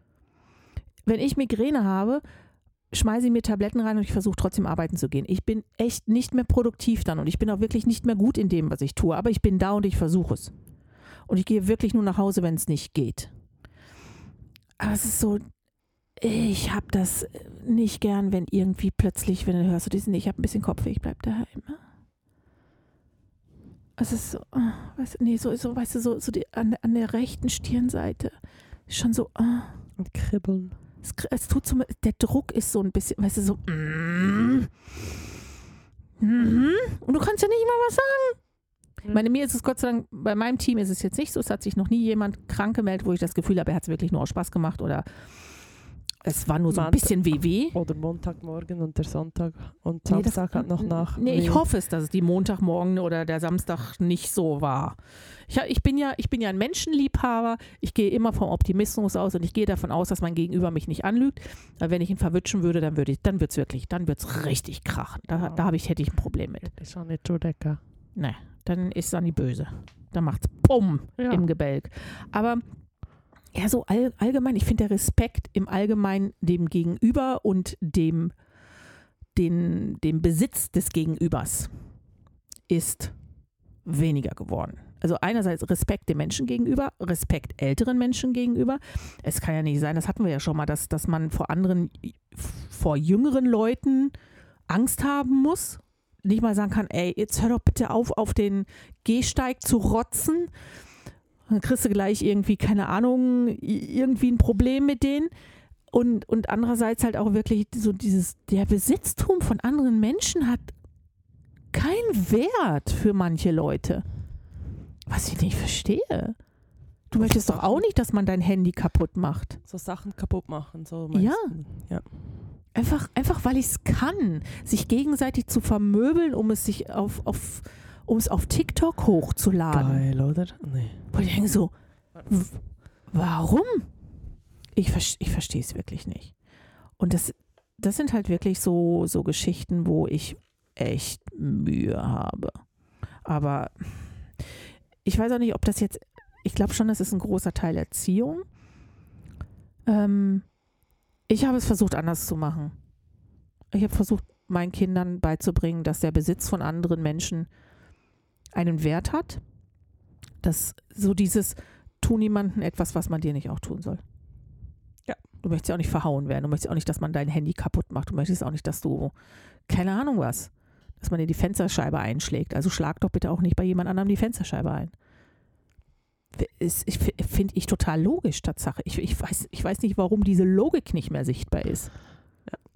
Wenn ich Migräne habe, schmeiße ich mir Tabletten rein und ich versuche trotzdem arbeiten zu gehen. Ich bin echt nicht mehr produktiv dann und ich bin auch wirklich nicht mehr gut in dem, was ich tue. Aber ich bin da und ich versuche es. Und ich gehe wirklich nur nach Hause, wenn es nicht geht. Aber es ist so, ich habe das nicht gern, wenn irgendwie plötzlich, wenn du hörst, du diesen, ich habe ein bisschen Kopfweh, ich bleib daheim. Es ist so, ah, weißt nee, so, so, weißt du, so, so die, an, an der rechten Stirnseite schon so, ah, und kribbeln. Es, es tut so, der Druck ist so ein bisschen, weißt du, so, mm, mhm. und du kannst ja nicht mal was sagen. Ich meine, mir ist es Gott sei Dank, bei meinem Team ist es jetzt nicht so, es hat sich noch nie jemand krank gemeldet, wo ich das Gefühl habe, er hat es wirklich nur aus Spaß gemacht oder es war nur so ein Man- bisschen WW. Oder Montagmorgen und der Sonntag und Nee, Samstag hat noch nach. Nee, ich hoffe es, dass es die Montagmorgen oder der Samstag nicht so war. Ich, ich, bin ja, ich bin ja ein Menschenliebhaber. Ich gehe immer vom Optimismus aus und ich gehe davon aus, dass mein Gegenüber mich nicht anlügt. Weil wenn ich ihn verwutschen würde, dann würde ich, dann wird es wirklich, dann wird es richtig krachen. Da, da habe ich, hätte ich ein Problem mit. Das ist auch nicht so lecker. Nee, dann ist Sani böse. Dann macht's Bumm Ja. im Gebälk. Aber ja, so all, allgemein, ich finde der Respekt im Allgemeinen dem Gegenüber und dem, den, dem Besitz des Gegenübers ist weniger geworden. Also einerseits Respekt dem Menschen gegenüber, Respekt älteren Menschen gegenüber. Es kann ja nicht sein, das hatten wir ja schon mal, dass, dass man vor anderen, vor jüngeren Leuten Angst haben muss. Nicht mal sagen kann, ey, jetzt hör doch bitte auf, auf den Gehsteig zu rotzen. Dann kriegst du gleich irgendwie, keine Ahnung, irgendwie ein Problem mit denen. Und, und andererseits halt auch wirklich so dieses, der Besitztum von anderen Menschen hat keinen Wert für manche Leute. Was ich nicht verstehe. Du möchtest doch auch nicht, dass man dein Handy kaputt macht. So Sachen kaputt machen. So Ja. ja. Einfach, einfach weil ich es kann, sich gegenseitig zu vermöbeln, um es sich auf, auf, um es auf TikTok hochzuladen. Geil, oder? Nee. Wo ich denke so, warum? Ich, ich verstehe es wirklich nicht. Und das, das sind halt wirklich so, so Geschichten, wo ich echt Mühe habe. Aber ich weiß auch nicht, ob das jetzt, ich glaube schon, das ist ein großer Teil Erziehung. Ähm, ich habe es versucht anders zu machen. Ich habe versucht, meinen Kindern beizubringen, dass der Besitz von anderen Menschen einen Wert hat. Dass so dieses, tu niemanden etwas, was man dir nicht auch tun soll. Ja. Du möchtest ja auch nicht verhauen werden. Du möchtest auch nicht, dass man dein Handy kaputt macht. Du möchtest auch nicht, dass du, keine Ahnung was, dass man dir die Fensterscheibe einschlägt. Also schlag doch bitte auch nicht bei jemand anderem die Fensterscheibe ein. Finde ich total logisch, Tatsache. Ich, ich, weiß, ich weiß nicht, warum diese Logik nicht mehr sichtbar ist.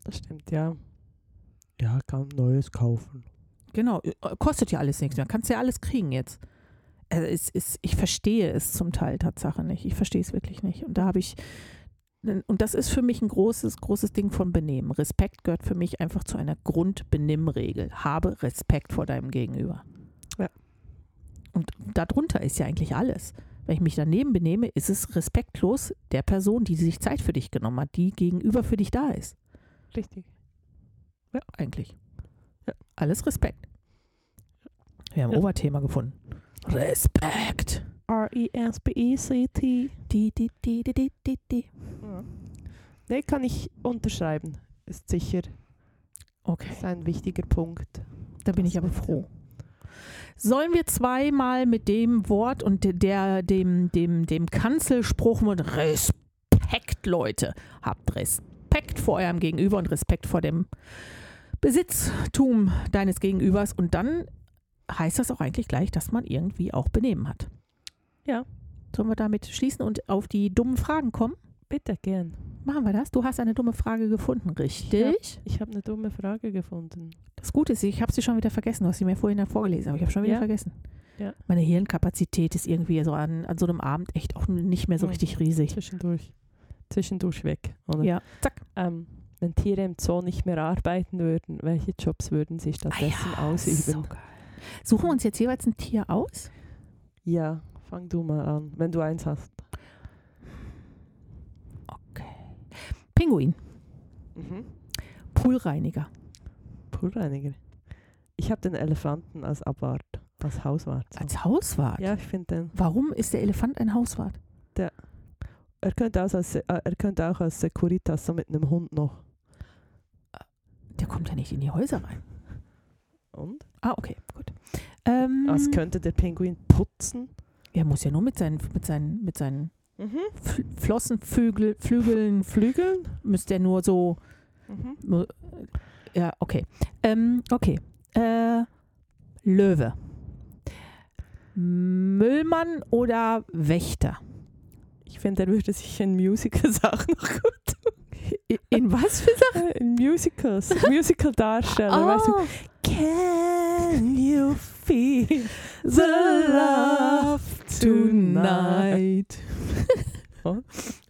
Das stimmt, ja. Ja, kann Neues kaufen. Genau, äh, kostet ja alles nichts mehr. Kannst ja alles kriegen jetzt. Also es ist, ich verstehe es zum Teil Tatsache nicht. Ich verstehe es wirklich nicht. Und da habe ich, und das ist für mich ein großes, großes Ding von Benehmen. Respekt gehört für mich einfach zu einer Grundbenimmregel. Habe Respekt vor deinem Gegenüber. Ja. Und darunter ist ja eigentlich alles. Wenn ich mich daneben benehme, ist es respektlos der Person, die sich Zeit für dich genommen hat, die gegenüber für dich da ist. Richtig. Eigentlich. Alles Respekt. Wir haben ein. Oberthema gefunden. Respekt. R-E-S-P-E-C-T. Die, die, die, die, die, die, die. Ja. Nee, kann ich unterschreiben. Ist sicher Okay, ist ein wichtiger Punkt. da bin ich aber froh. Sollen wir zweimal mit dem Wort und de- der, dem, dem, dem Kanzelspruch mit Respekt, Leute, habt Respekt vor eurem Gegenüber und Respekt vor dem Besitztum deines Gegenübers und dann heißt das auch eigentlich gleich, dass man irgendwie auch Benehmen hat. Ja. Sollen wir damit schließen und auf die dummen Fragen kommen? Bitte, gern. Machen wir das? Du hast eine dumme Frage gefunden, richtig? Ich habe eine dumme Frage gefunden. Das Gute ist, ich habe sie schon wieder vergessen. Du hast sie mir vorhin vorgelesen, aber ich habe schon wieder Ja. vergessen. Ja. Meine Hirnkapazität ist irgendwie so an, an so einem Abend echt auch nicht mehr so richtig riesig. Zwischendurch. Zwischendurch weg. Oder? Ja, zack. Ähm, wenn Tiere im Zoo nicht mehr arbeiten würden, welche Jobs würden sie stattdessen ausüben? So. Suchen wir uns jetzt jeweils ein Tier aus? Ja, fang du mal an, wenn du eins hast. Okay. Pinguin, Mhm. Poolreiniger, Poolreiniger. Ich habe den Elefanten als Abwart, als Hauswart. So. als Hauswart. Ja, ich finde den. Warum ist der Elefant ein Hauswart? Er könnte, auch als, äh, er könnte auch als Securitas so mit einem Hund noch. Der kommt ja nicht in die Häuser rein. Und? Ah, okay, gut. Ähm, Als könnte der Pinguin putzen. er muss ja nur mit seinen, mit seinen, mit seinen Mhm. Fl Flossenflügel, Flügeln, Flügeln. müsste er nur so Mhm. Ja, okay. Ähm, okay. Äh, Löwe. Müllmann oder Wächter? Ich finde, er würde sich in Musical-Sachen *laughs* noch gut In, was für Sachen? tun. In Musicals. Musical-Darsteller. Weißt du? Can you feel the love tonight? *laughs* Oh.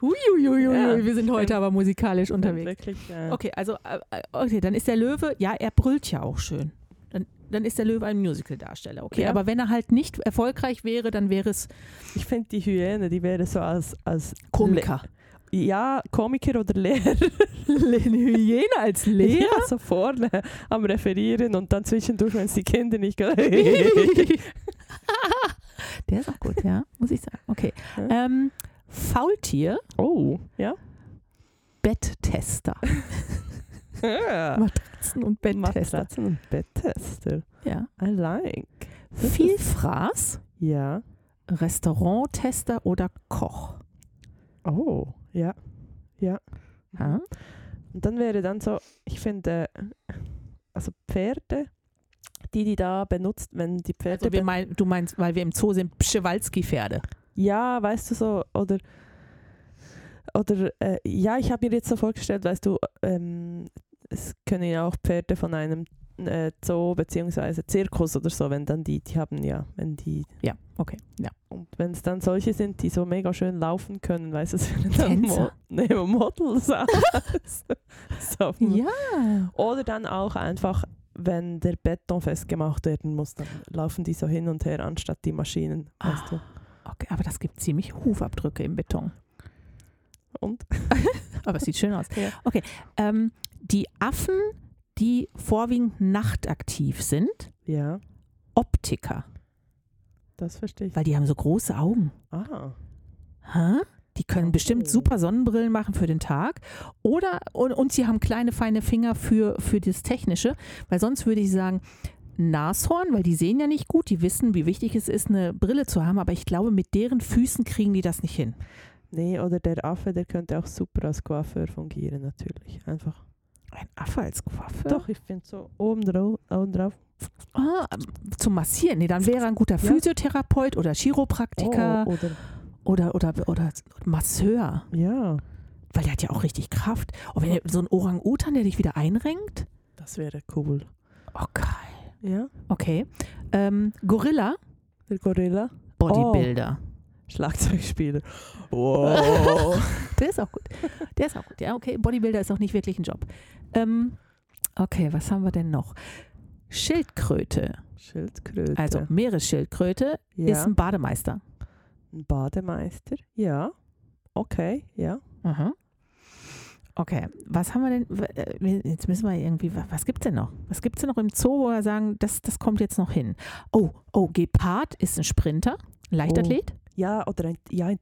Huiuiuiui, Ja. wir sind heute aber musikalisch unterwegs. Wirklich, ja. Okay, also, äh, äh, okay, dann ist der Löwe, ja, er brüllt ja auch schön. Dann, dann ist der Löwe ein Musical-Darsteller. Okay, Ja. aber wenn er halt nicht erfolgreich wäre, dann wäre es Ich finde die Hyäne, die wäre so als, als Komiker. Le ja, Komiker oder Lehrer. *laughs* Hyäne als *laughs* Lehrer? Ja, so vorne am Referieren und dann zwischendurch, wenn es die Kinder nicht gehört. *laughs* Der ist auch gut, ja, muss ich sagen. Okay. Ja. Ähm, Faultier, oh, ja. Betttester. ja. Matratzen und Betttester. Matratzen und Betttester. Ja. I like. Das Vielfraß, Ja. Restauranttester oder Koch. Oh, ja. Ja. Ja. Und dann wäre dann so, ich finde, also Pferde, die die da benutzt, wenn die Pferde... Also mein, du meinst, weil wir im Zoo sind, Pschewalski-Pferde. ja, weißt du so, oder... Oder, äh, ja, ich habe mir jetzt so vorgestellt, weißt du, ähm, es können ja auch Pferde von einem äh, Zoo beziehungsweise Zirkus oder so, wenn dann die, die haben ja, wenn die, Ja, okay. Ja. und wenn es dann solche sind, die so mega schön laufen können, weißt du, es wären dann Mo nee, Models. *laughs* *laughs* so, Ja. Oder dann auch einfach, wenn der Beton festgemacht werden muss, dann laufen die so hin und her, anstatt die Maschinen. Weißt du? Okay, aber das gibt ziemlich Hufabdrücke im Beton. Und? *laughs* Aber es sieht schön aus. Ja. Okay. Ähm, die Affen, die vorwiegend nachtaktiv sind, Ja, Optiker, das verstehe ich. weil die haben so große Augen. Ah, Hä? Die können bestimmt super Sonnenbrillen machen für den Tag. Oder, und, und sie haben kleine, feine Finger für, für das Technische. Weil sonst würde ich sagen, Nashorn, weil die sehen ja nicht gut, die wissen, wie wichtig es ist, eine Brille zu haben. Aber ich glaube, mit deren Füßen kriegen die das nicht hin. nee, oder der Affe, der könnte auch super als Coiffeur fungieren, natürlich. Einfach. Ein Affe als Coiffeur? Doch, ich finde so oben drauf, oben drauf. Ah, zum Massieren. Nee, dann wäre er ein guter Ja. Physiotherapeut oder Chiropraktiker Oh, oder, oder, oder, oder Masseur. ja, Weil der hat ja auch richtig Kraft. Und wenn so ein Orang-Utan, der dich wieder einrenkt. das wäre cool. Oh, geil. Ja, Okay. Ähm, Gorilla, der Gorilla. Bodybuilder. Schlagzeugspieler. Wow. *laughs* Der ist auch gut. Der ist auch gut. Ja, okay. Bodybuilder ist auch nicht wirklich ein Job. Ähm, okay, was haben wir denn noch? Schildkröte, Schildkröte. also Meeresschildkröte, ja. ist ein Bademeister. ein Bademeister. Ja. Okay, ja. Mhm. Okay, was haben wir denn? äh, Jetzt müssen wir irgendwie, wa- was gibt es denn noch? Was gibt es denn noch im Zoo, wo wir sagen, das, das kommt jetzt noch hin? Oh, oh, Gepard ist ein Sprinter, Leichtathlet. Ja, oder ein, ja, ein,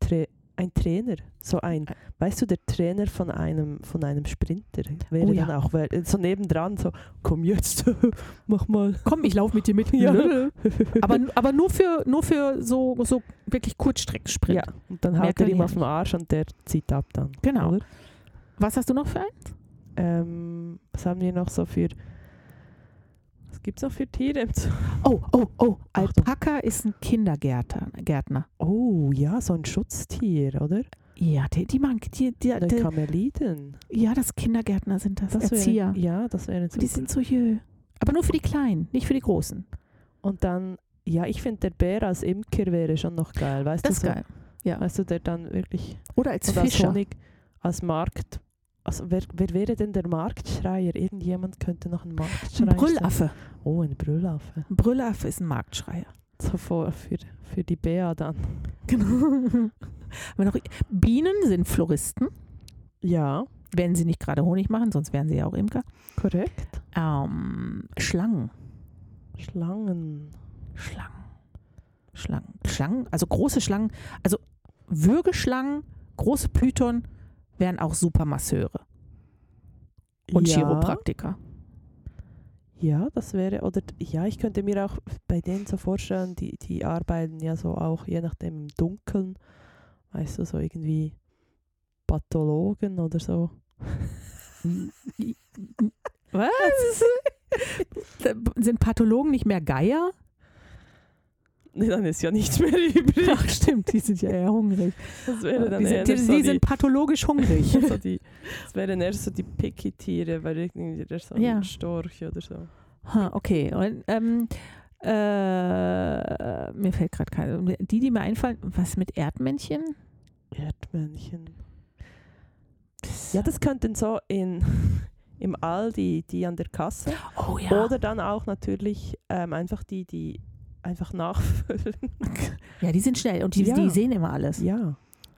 Tra ein Trainer, so ein, Ä- weißt du, der Trainer von einem, von einem Sprinter wäre Oh ja. dann auch, weil- so nebendran, so, komm jetzt, *laughs* mach mal. Komm, ich laufe mit dir mit. *laughs* Ja. *laughs* aber, aber nur für, nur für so, so wirklich Kurzstreckensprint. Ja, und dann haut er ihm auf den Arsch und der zieht ab dann. Genau. Oder? Was hast du noch für einen? Ähm, was haben wir noch so für, was gibt es noch für Zoo? Oh, oh, oh. Alpaka ist ein Kindergärtner. Gärtner. Oh, ja, so ein Schutztier, oder? Ja, die, die, mag, die, die, die, Kameliden. ja, das Kindergärtner sind das, Das Erzieher. Wäre, ja, das wäre die sind so jö. Aber nur für die Kleinen, nicht für die Großen. Und dann, ja, ich finde, der Bär als Imker wäre schon noch geil. Weißt Das du, ist so, geil. Weißt du, der dann wirklich, Oder als und als Fischer. Honig, als Markt, also wer, wer wäre denn der Marktschreier? Irgendjemand könnte noch ein Marktschreier Ein Brüllaffe. sein. Oh, ein Brüllaffe. Ein Brüllaffe ist ein Marktschreier. So vor, für, für die Bea dann. Genau. *laughs* Aber noch, Bienen sind Floristen, Ja, wenn sie nicht gerade Honig machen, sonst wären sie ja auch Imker. korrekt. Ähm, Schlangen. Schlangen. Schlangen. Schlangen. Schlangen, also große Schlangen, also Würgeschlangen, große Python wären auch super Masseure und ja, Chiropraktiker. Ja, das wäre, oder ja, ich könnte mir auch bei denen so vorstellen, die, die arbeiten ja so auch, je nachdem im Dunkeln, weißt du, so irgendwie Pathologen oder so. *laughs* Was? *laughs* Sind Pathologen nicht mehr Geier? Nee, dann ist ja nichts mehr übrig. Ach stimmt, die sind ja eher hungrig. Das wäre dann Die sind, die, so die die, sind pathologisch hungrig. *laughs* so die, das wären eher so die Picky-Tiere, weil irgendwie der so ein Ja. Storch oder so. Ha, okay, und, ähm, äh, mir fällt gerade keine. Die, die mir einfallen, was mit Erdmännchen? Erdmännchen. Ja, das könnten so in, im Aldi, die an der Kasse. Oh ja. Oder dann auch natürlich ähm, einfach die, die einfach nachfüllen. ja, die sind schnell und die, Ja. die sehen immer alles. ja,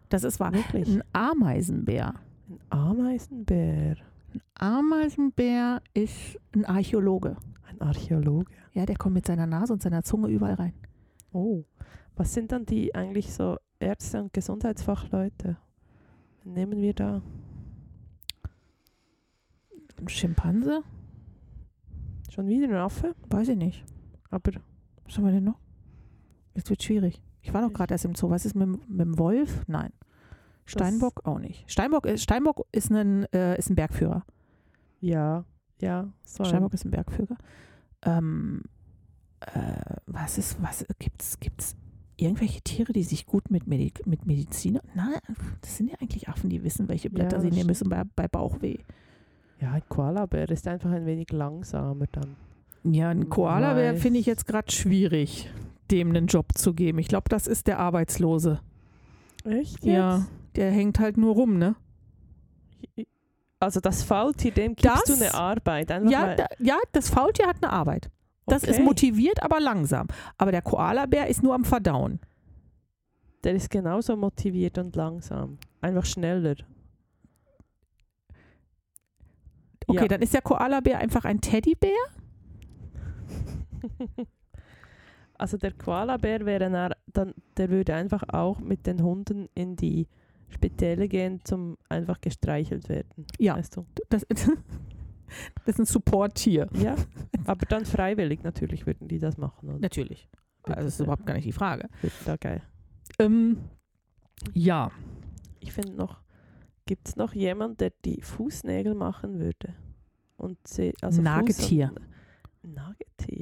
Das ist wahr. wirklich. Ein Ameisenbär. Ein Ameisenbär. Ein Ameisenbär ist ein Archäologe. Ein Archäologe. Ja, der kommt mit seiner Nase und seiner Zunge überall rein. Oh. Was sind dann die eigentlich so Ärzte und Gesundheitsfachleute? Nehmen wir da? Ein Schimpanse? Schon wieder ein Affe? Weiß ich nicht. Aber Was haben wir denn noch? Jetzt wird schwierig. Ich war doch gerade erst im Zoo. Was ist mit, dem- mit dem Wolf? Nein. Steinbock auch nicht. Steinbock ist, Steinbock ist, ein, äh, ist ein Bergführer. ja, ja. So ein, Steinbock ist ein Bergführer. Ähm, äh, was ist, was gibt's, gibt's irgendwelche Tiere, die sich gut mit, Medi mit Medizin. Nein, das sind ja eigentlich Affen, die wissen, welche Blätter Ja, sie nehmen müssen bei, bei Bauchweh. ja, ein Koalabär ist einfach ein wenig langsamer dann. Ja, ein Koala wäre, finde ich jetzt gerade schwierig, dem einen Job zu geben. Ich glaube, das ist der Arbeitslose. Echt Ja, der hängt halt nur rum, ne? Also das Faultier, dem gibst Das- du eine Arbeit. Einfach Ja, da, ja, das Faultier hat eine Arbeit. Das ist Okay. motiviert, aber langsam. Aber der Koalabär ist nur am Verdauen. Der ist genauso motiviert und langsam. Einfach schneller. Okay, Ja. dann ist der Koalabär einfach ein Teddybär? *laughs* Also der Koalabär wäre dann, der würde einfach auch mit den Hunden in die Spitäle gehen, zum einfach gestreichelt werden. Ja. Weißt du? Das, *laughs* das ist ein Supporttier. Ja, *laughs* aber dann freiwillig natürlich würden die das machen. Oder? Natürlich. Also das ist überhaupt gar nicht die Frage. Da geil. Ähm, ja. Ich finde noch, gibt es noch jemand, der die Fußnägel machen würde? Und sie, also Fuß Nagetier. Und,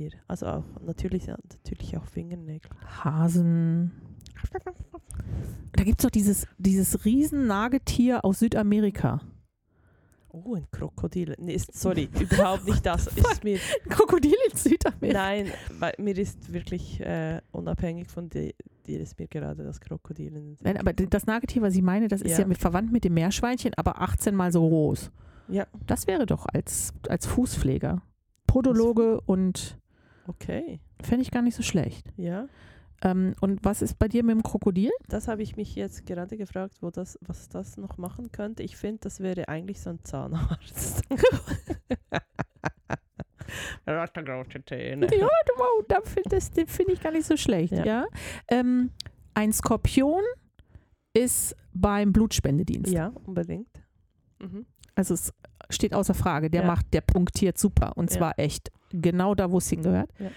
Nagetier. Also auch natürlich, natürlich auch Fingernägel. Hasen. Da gibt es doch dieses, dieses Riesen-Nagetier aus Südamerika. Oh, ein Krokodil. Nee, ist, sorry, *laughs* überhaupt nicht das. Ist mir, Krokodil in Südamerika. nein, weil mir ist wirklich äh, unabhängig von dir, dir ist mir gerade das Krokodil in Nein, aber das Nagetier, was ich meine, das ist Ja. ja, mit verwandt mit dem Meerschweinchen, aber 18 mal so groß. Ja, Das wäre doch als, als Fußpfleger. Podologe und okay. fände ich gar nicht so schlecht. Ja, Ähm, und was ist bei dir mit dem Krokodil? das habe ich mich jetzt gerade gefragt, wo das, was das noch machen könnte. Ich finde, das wäre eigentlich so ein Zahnarzt. er hat da große Zähne. Ja, wow, da find- das, den finde ich gar nicht so schlecht. Ja. Ja. Ähm, ein Skorpion ist beim Blutspendedienst. Ja, unbedingt. Mhm. Also es steht außer Frage. Der Ja. macht, der punktiert super. Und Ja. zwar echt genau da, wo es hingehört. Ja.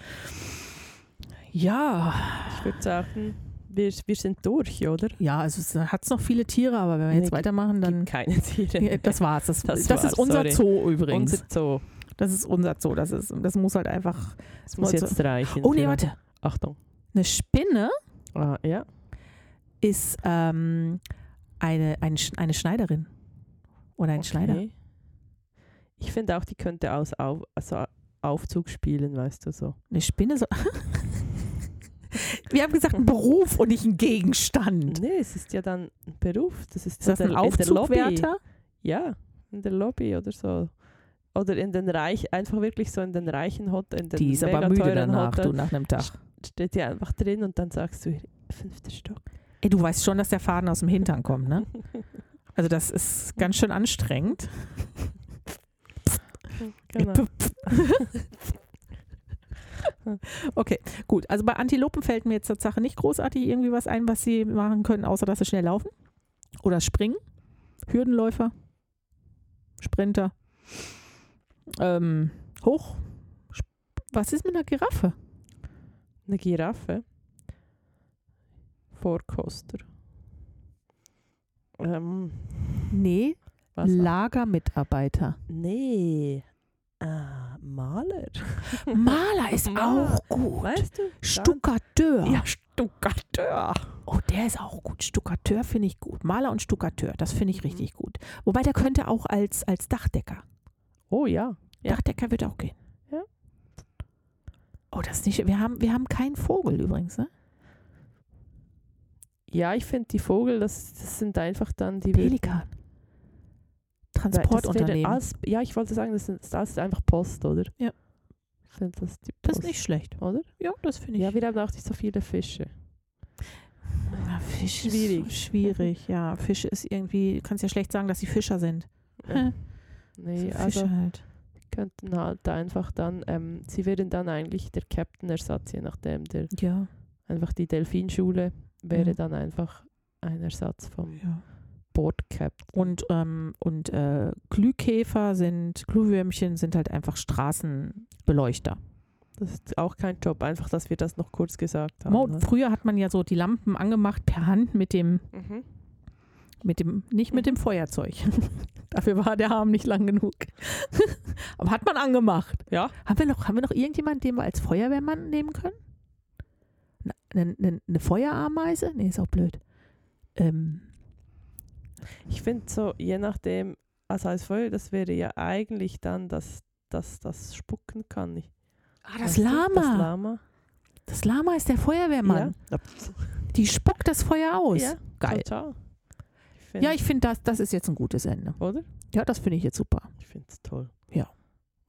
Ja, Ich würde sagen, wir, wir sind durch, oder? ja, also es hat noch viele Tiere, aber wenn wir jetzt Nee, weitermachen, dann. Keine Tiere. Das war's. Das, das, Das ist war's, unser sorry. Zoo übrigens. Unser Zoo. das ist unser Zoo. Das, ist, das muss halt einfach. Das muss jetzt reichen. Oh nee, warte. Achtung. Eine Spinne Ah, ja. ist ähm, eine, eine, eine Schneiderin. Oder ein Schneider. Ich finde auch, die könnte aus auf, also Aufzug spielen, weißt du so. Eine Spinne so. *laughs* Wir haben gesagt, ein Beruf und nicht ein Gegenstand. Nee, es ist ja dann ein Beruf. Das ist, Ist das in ein. Aufzugwärter? Ja, in der Lobby oder so. Oder in den Reich, einfach wirklich so in den reichen Hotel, in den Die ist aber müde danach, Hotel, du, nach einem Tag. steht die einfach drin und dann sagst du, fünfter Stock. Ey, du weißt schon, dass der Faden aus dem Hintern kommt, ne? *laughs* Also das ist ganz schön anstrengend. Genau. *laughs* Okay, gut. Also bei Antilopen fällt mir jetzt Tatsache nicht großartig irgendwie was ein, was sie machen können, außer dass sie schnell laufen. Oder springen. Hürdenläufer. Sprinter. Ähm, hoch. Was ist mit einer Giraffe? Eine Giraffe. Vorkoster. Ähm, Nee, was? Lagermitarbeiter. nee. Ah, Maler. *laughs* Maler ist Maler. auch gut. Weißt du? Stuckateur. Ja, Stuckateur. Oh, der ist auch gut. Stuckateur finde ich gut. Maler und Stuckateur, das finde ich richtig gut. Wobei der könnte auch als, als Dachdecker. Oh ja. Ja. Dachdecker wird auch gehen. Ja. Oh, das ist nicht. Wir haben, wir haben keinen Vogel übrigens, ne? Ja, ich finde die Vogel, das, das sind einfach dann die Pelikan. Das Transportunternehmen. alles- Ja, ich wollte sagen, das ist, das ist einfach Post, oder? Ja. Das die Das Post, ist nicht schlecht. oder? Ja, das finde ich. Ja, wir haben auch nicht so viele Fische. Ja, Fisch Schwierig. Ist schwierig, ja. Fische ist irgendwie, du kannst ja schlecht sagen, dass sie Fischer sind. Ja. Nee, So also Fische halt. könnten halt einfach dann, ähm, sie wären dann eigentlich der Captain-Ersatz, je nachdem. Der, Ja, einfach die Delfinschule wäre Ja. dann einfach ein Ersatz vom ja. Board-Captain. Und, ähm, und äh, Glühkäfer sind, Glühwürmchen sind halt einfach Straßenbeleuchter. das ist auch kein Job, einfach, dass wir das noch kurz gesagt haben. Mo ne? früher hat man ja so die Lampen angemacht per Hand mit dem, Mhm. mit dem, nicht mit dem Feuerzeug. *laughs* Dafür war der Arm nicht lang genug. *laughs* Aber hat man angemacht. Ja. Haben wir noch, haben wir noch irgendjemanden, den wir als Feuerwehrmann nehmen können? Eine, eine, eine Feuerameise? Nee, ist auch blöd. Ähm, Ich finde so, je nachdem, also als Feuer, das wäre ja eigentlich dann, dass dass das spucken kann. Ich, ah, das weißt du, Lama. Das Lama. Das Lama ist der Feuerwehrmann. Ja. Die spuckt das Feuer aus. Ja, Geil. Total. Ich Ja, ich finde, das, das ist jetzt ein gutes Ende. Oder? Ja, das finde ich jetzt super. Ich finde es toll. Ja.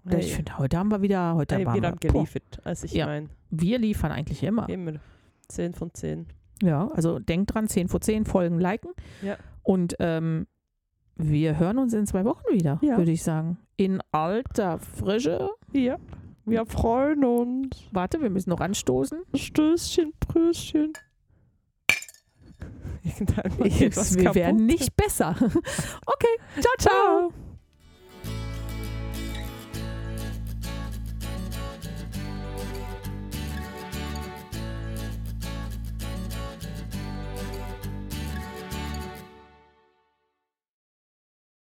Hey, Ich finde, heute haben wir wieder, heute hey, waren wir haben wir, boah, geliefert. Also ich Ja. meine, wir liefern eigentlich immer. immer 10 von 10. Ja, also denkt dran, 10 vor 10 Folgen liken. Ja. Und ähm, wir hören uns in zwei Wochen wieder, Ja. würde ich sagen. In alter Frische. Ja, wir freuen uns. Warte, wir müssen noch anstoßen. Stößchen, Pröschen. *laughs* Wir werden kaputt. nicht besser. *laughs* okay, ciao, ciao. Ciao.